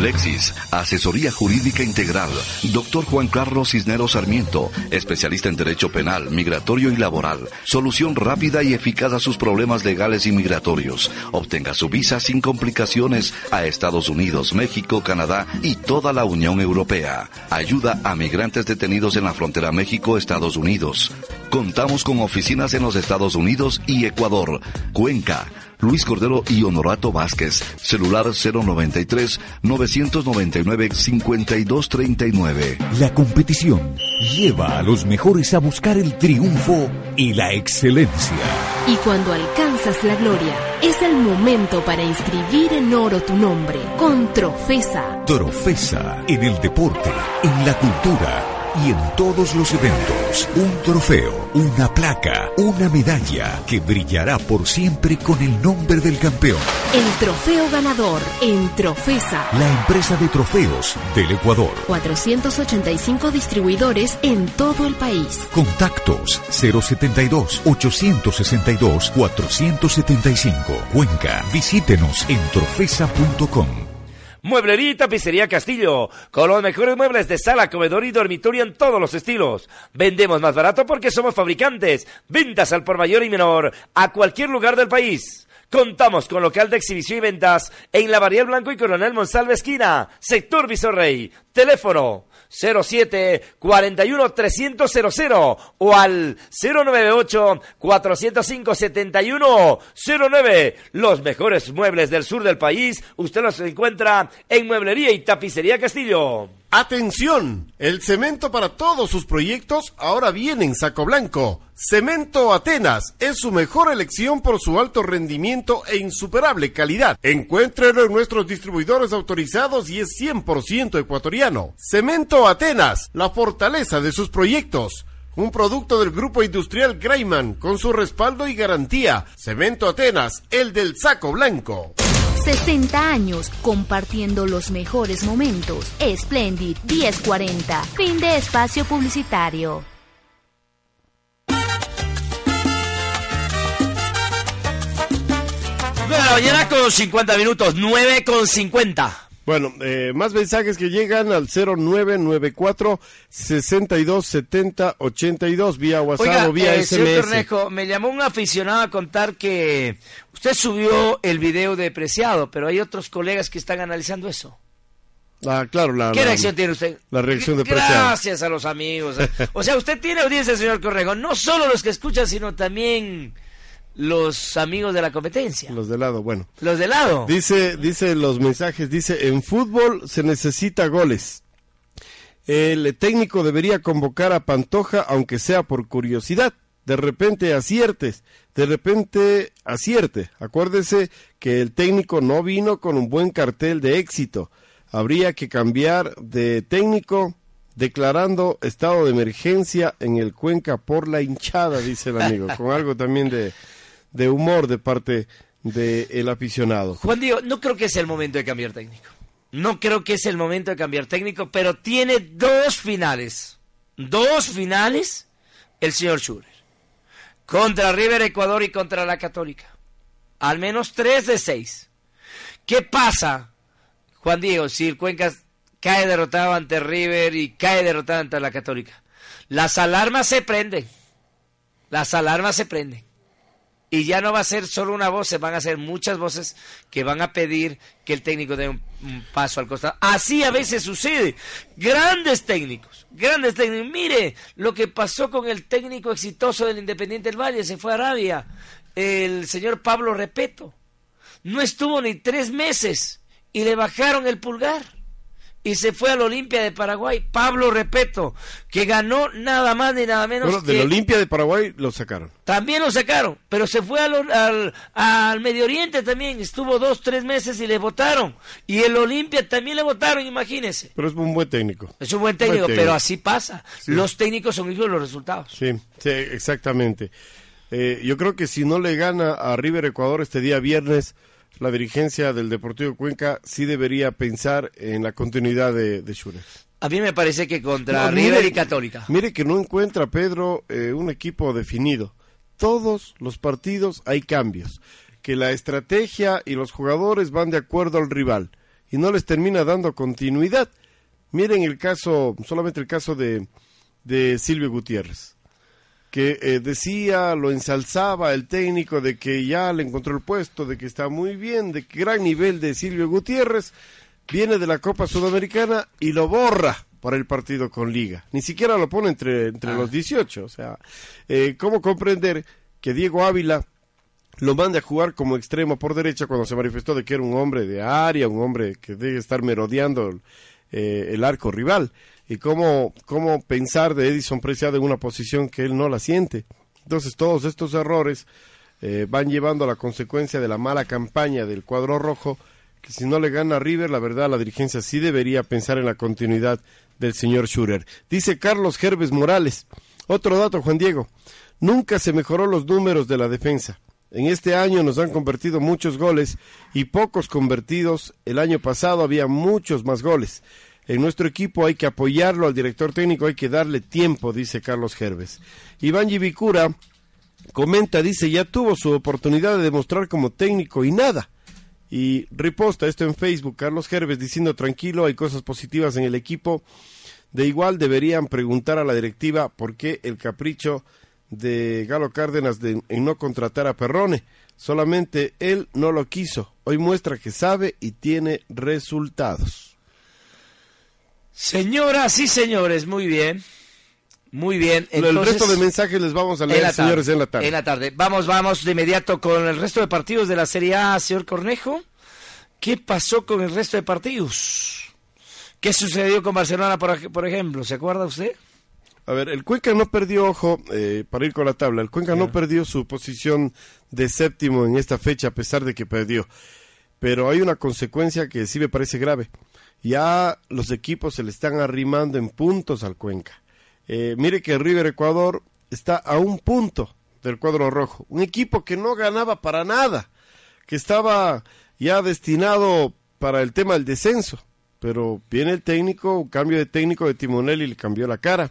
Lexis, asesoría jurídica integral. Doctor Juan Carlos Cisneros Sarmiento, especialista en derecho penal, migratorio y laboral. Solución rápida y eficaz a sus problemas legales y migratorios. Obtenga su visa sin complicaciones a Estados Unidos, México, Canadá y toda la Unión Europea. Ayuda a migrantes detenidos en la frontera México-Estados Unidos. Contamos con oficinas en los Estados Unidos y Ecuador. Cuenca. Luis Cordero y Honorato Vázquez. Celular 093 999 5239. La competición lleva a los mejores a buscar el triunfo y la excelencia. Y cuando alcanzas la gloria, es el momento para inscribir en oro tu nombre con Trofesa. Trofesa en el deporte, en la cultura y en todos los eventos. Un trofeo, una placa, una medalla que brillará por siempre con el nombre del campeón. El trofeo ganador en Trofesa. La empresa de trofeos del Ecuador. 485 distribuidores en todo el país. Contactos 072 862 475. Cuenca. Visítenos en trofesa.com. Mueblería y tapicería Castillo, con los mejores muebles de sala, comedor y dormitorio en todos los estilos. Vendemos más barato porque somos fabricantes. Ventas al por mayor y menor a cualquier lugar del país. Contamos con local de exhibición y ventas en la Variel Blanco y Coronel Monsalve esquina, sector Visorrey. Teléfono 07 41 300 00 o al 098 405 71 09. Los mejores muebles del sur del país, usted los encuentra en Mueblería y Tapicería Castillo. Atención, el cemento para todos sus proyectos ahora viene en saco blanco. Cemento Atenas es su mejor elección por su alto rendimiento e insuperable calidad. Encuéntrelo en nuestros distribuidores autorizados y es 100% ecuatoriano. Cemento Atenas, la fortaleza de sus proyectos. Un producto del grupo industrial Grayman con su respaldo y garantía. Cemento Atenas, el del saco blanco. 60 años compartiendo los mejores momentos. Splendid 1040. Fin de espacio publicitario. De la mañana con 50 minutos, 9 con 50. Bueno, eh, más mensajes que llegan al 0994 6270 82 vía WhatsApp Oiga, o vía eh, señor SMS. Cornejo, me llamó un aficionado a contar que usted subió el video de Preciado, pero hay otros colegas que están analizando eso. Ah, claro, la, ¿Qué la- reacción tiene usted? La reacción de Preciado. Gracias a los amigos. O sea, usted tiene audiencia, señor Cornejo, no solo los que escuchan, sino también los amigos de la competencia. Los de lado, bueno. Los de lado. Dice, dice los mensajes, dice, en fútbol se necesita goles. El técnico debería convocar a Pantoja, aunque sea por curiosidad. De repente aciertes, de repente acierte. Acuérdese que el técnico no vino con un buen cartel de éxito. Habría que cambiar de técnico declarando estado de emergencia en el Cuenca por la hinchada, dice el amigo, con algo también de, de humor de parte del aficionado. Juan Diego, no creo que sea el momento de cambiar técnico. No creo que es el momento de cambiar técnico, pero tiene dos finales. Dos finales el señor Schurer. Contra River Ecuador y contra la Católica. Al menos tres de seis. ¿Qué pasa, Juan Diego, si el Cuenca cae derrotado ante River y cae derrotado ante la Católica? Las alarmas se prenden. Las alarmas se prenden. Y ya no va a ser solo una voz, se van a ser muchas voces que van a pedir que el técnico dé un, un paso al costado. Así a veces sucede. Grandes técnicos, grandes técnicos. Mire lo que pasó con el técnico exitoso del Independiente del Valle, se fue a Arabia, el señor Pablo Repeto. No estuvo ni tres meses y le bajaron el pulgar. Y se fue al Olimpia de Paraguay, Pablo Repeto, que ganó nada más ni nada menos Bueno, que... del Olimpia de Paraguay lo sacaron. También lo sacaron, pero se fue al, al, al Medio Oriente también, estuvo dos, tres meses y le votaron. Y el Olimpia también le votaron, imagínense. Pero es un buen técnico. Es un buen técnico, pero así pasa. Sí. Los técnicos son hijos de los resultados. Sí, sí, exactamente. Eh, yo creo que si no le gana a River Ecuador este día viernes, la dirigencia del Deportivo Cuenca sí debería pensar en la continuidad de, de Shure. A mí me parece que contra No, River mire- y Católica. Mire que no encuentra Pedro eh, un equipo definido. Todos los partidos hay cambios. Que la estrategia y los jugadores van de acuerdo al rival y no les termina dando continuidad. Miren el caso, solamente el caso de, de Silvio Gutiérrez, que eh, decía, lo ensalzaba el técnico de que ya le encontró el puesto, de que está muy bien, de que gran nivel de Silvio Gutiérrez, viene de la Copa Sudamericana y lo borra para el partido con Liga. Ni siquiera lo pone entre, entre los 18. O sea, eh, ¿cómo comprender que Diego Ávila lo mande a jugar como extremo por derecha cuando se manifestó de que era un hombre de área, un hombre que debe estar merodeando eh, el arco rival? ¿Y cómo, cómo pensar de Edison Preciado en una posición que él no la siente? Entonces todos estos errores eh, van llevando a la consecuencia de la mala campaña del cuadro rojo que si no le gana a River, la verdad la dirigencia sí debería pensar en la continuidad del señor Schurer. Dice Carlos Gerbes Morales. Otro dato, Juan Diego. Nunca se mejoró los números de la defensa. En este año nos han convertido muchos goles y pocos convertidos. El año pasado había muchos más goles. En nuestro equipo hay que apoyarlo al director técnico, hay que darle tiempo, dice Carlos Gerbes. Iván Givicura comenta, dice, ya tuvo su oportunidad de demostrar como técnico y nada. Y riposta esto en Facebook, Carlos Gerbes diciendo tranquilo, hay cosas positivas en el equipo. De igual deberían preguntar a la directiva por qué el capricho de Galo Cárdenas de, en no contratar a Perrone. Solamente él no lo quiso. Hoy muestra que sabe y tiene resultados. Señoras y señores, muy bien. Muy bien. el resto de mensajes les vamos a leer, señores, en la tarde. En la tarde. Vamos, vamos de inmediato con el resto de partidos de la Serie A, señor Cornejo. ¿Qué pasó con el resto de partidos? ¿Qué sucedió con Barcelona, por, por ejemplo? ¿Se acuerda usted? A ver, el Cuenca no perdió, ojo, eh, para ir con la tabla, el Cuenca no perdió su posición de séptimo en esta fecha, a pesar de que perdió. Pero hay una consecuencia que sí me parece grave. Ya los equipos se le están arrimando en puntos al Cuenca. Eh, mire que River Ecuador está a un punto del cuadro rojo. Un equipo que no ganaba para nada, que estaba ya destinado para el tema del descenso. Pero viene el técnico, un cambio de técnico de timonel y le cambió la cara.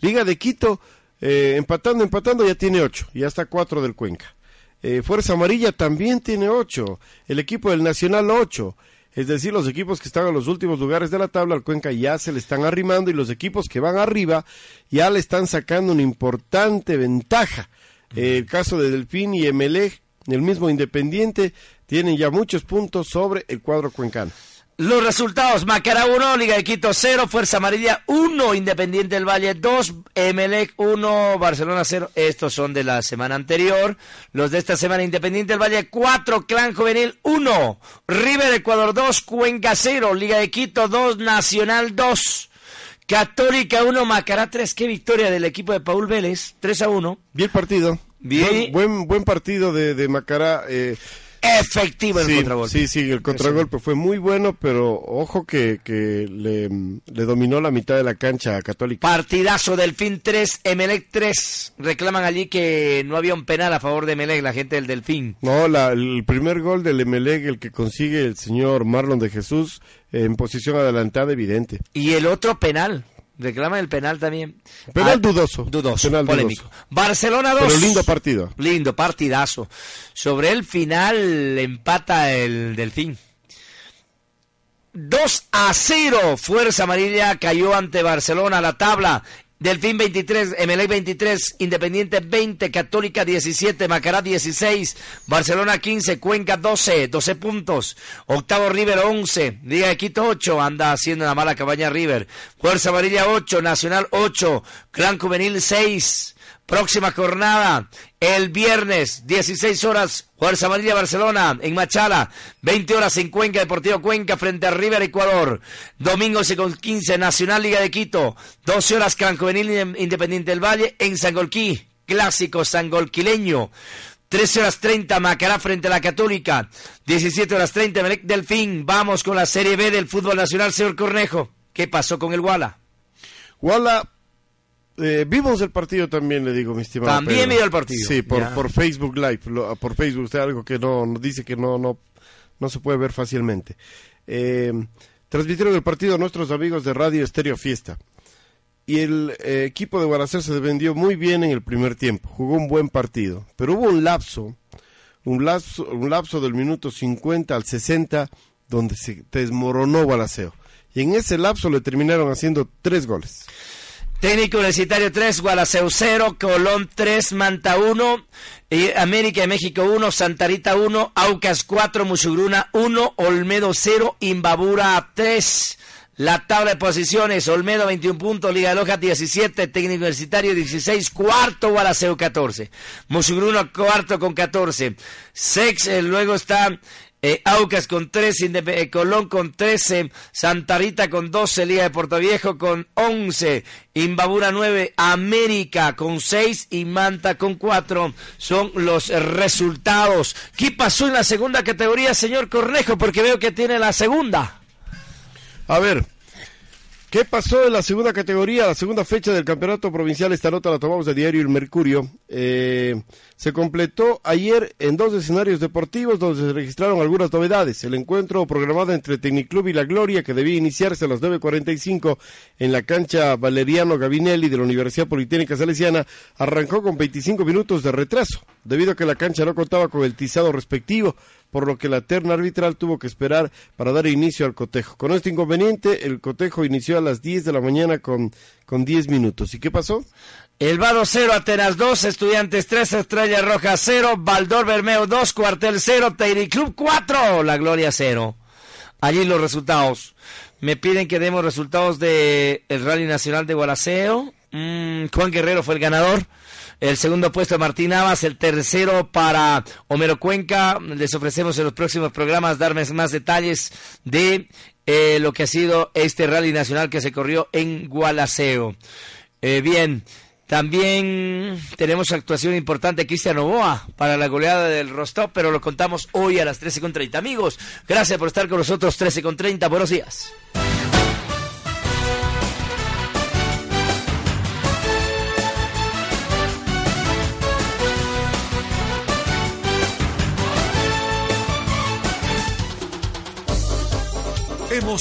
Liga de Quito, eh, empatando, empatando, ya tiene ocho, ya está cuatro del Cuenca. Eh, Fuerza Amarilla también tiene ocho, el equipo del Nacional ocho. Es decir, los equipos que están en los últimos lugares de la tabla al Cuenca ya se le están arrimando y los equipos que van arriba ya le están sacando una importante ventaja. El caso de Delfín y Emelec, el mismo Independiente, tienen ya muchos puntos sobre el cuadro cuencano. Los resultados, Macará 1, Liga de Quito 0, Fuerza Amarilla 1, Independiente del Valle 2, Emelec 1, Barcelona 0. Estos son de la semana anterior. Los de esta semana, Independiente del Valle 4, Clan Juvenil 1, River Ecuador 2, Cuenca 0, Liga de Quito 2, Nacional 2. Católica 1, Macará 3. Qué victoria del equipo de Paul Vélez. 3 a 1. Bien partido. Bien. Buen, buen, partido de, de Macará. Eh, efectivo el sí, contragolpe. Sí, sí, el contragolpe fue muy bueno, pero ojo que, que le, le, dominó la mitad de la cancha a Católica. Partidazo del Delfín 3, Emelec 3. Reclaman allí que no había un penal a favor de Emelec, la gente del Delfín. No, la, el primer gol del Emelec, el que consigue el señor Marlon de Jesús, en posición adelantada, evidente. Y el otro penal. Reclama el penal también. Penal ah, dudoso. Dudoso, penal polémico. Dudoso. Barcelona 2. Pero lindo partido. Lindo, partidazo. Sobre el final empata el Delfín. 2 a 0. Fuerza Amarilla cayó ante Barcelona. La tabla Delfín 23, Emelec 23, Independiente 20, Católica 17, Macará 16, Barcelona 15, Cuenca 12, 12 puntos. Octavo River 11, Liga de Quito 8, anda haciendo una mala cabaña River. Fuerza Amarilla 8, Nacional 8, Clan Juvenil 6. Próxima jornada, el viernes, 16 horas, Fuerza Amarilla Barcelona, en Machala, 20 horas en Cuenca, Deportivo Cuenca, frente a River Ecuador. Domingo con 15, Nacional Liga de Quito, 12 horas, Clan Juvenil Independiente del Valle, en Sangolquí, clásico sangolquileño. 13 horas 30, Macará frente a la Católica. 17 horas 30, Melec Delfín. Vamos con la Serie B del fútbol nacional, señor Cornejo. ¿Qué pasó con el Walla? Walla eh, vimos el partido también, le digo, mi estimado. También vio el partido. Sí, por, por Facebook Live, por Facebook, usted algo que no, dice que no, no, no se puede ver fácilmente. Eh, transmitieron el partido a nuestros amigos de Radio Estéreo Fiesta. Y el eh, equipo de Guanacer se vendió muy bien en el primer tiempo, jugó un buen partido. Pero hubo un lapso, un lapso, un lapso del minuto 50 al 60, donde se desmoronó Gualaceo. Y en ese lapso le terminaron haciendo tres goles. Técnico Universitario 3, Gualaceo 0, Colón 3, Manta 1, América de México 1, Santarita 1, Aucas 4, Musugruna 1, Olmedo 0, Imbabura 3. La tabla de posiciones, Olmedo 21 puntos, Liga de Loja 17, Técnico Universitario 16, cuarto Gualaceo 14, Musugruna cuarto con 14, Sex, eh, luego está eh, Aucas con 13, eh, Colón con 13, Santa Rita con 12, Liga de Puerto Viejo con 11, Imbabura 9, América con 6 y Manta con 4 son los resultados. ¿Qué pasó en la segunda categoría, señor Cornejo? Porque veo que tiene la segunda. A ver, ¿Qué pasó en la segunda categoría, la segunda fecha del campeonato provincial? Esta nota la tomamos de diario El Mercurio. Eh, se completó ayer en dos escenarios deportivos donde se registraron algunas novedades. El encuentro programado entre Tecniclub y La Gloria, que debía iniciarse a las 9.45 en la cancha Valeriano Gavinelli de la Universidad Politécnica Salesiana, arrancó con 25 minutos de retraso, debido a que la cancha no contaba con el tizado respectivo por lo que la terna arbitral tuvo que esperar para dar inicio al cotejo. Con este inconveniente, el cotejo inició a las 10 de la mañana con, con 10 minutos. ¿Y qué pasó? El Vado 0, Atenas 2, Estudiantes 3, Estrella Roja 0, Baldor Bermeo 2, Cuartel 0, Teiri Club 4, La Gloria 0. Allí los resultados. Me piden que demos resultados del el Rally Nacional de Gualaceo. Mm, Juan Guerrero fue el ganador. El segundo puesto Martín Navas, el tercero para Homero Cuenca. Les ofrecemos en los próximos programas darles más detalles de eh, lo que ha sido este rally nacional que se corrió en Gualaceo. Eh, bien, también tenemos actuación importante Cristian Oboa para la goleada del Rostov, pero lo contamos hoy a las 13.30. Amigos, gracias por estar con nosotros, 13.30. Buenos días.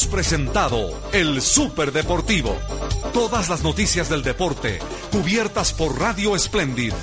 Presentado el Super Deportivo. Todas las noticias del deporte cubiertas por Radio Splendid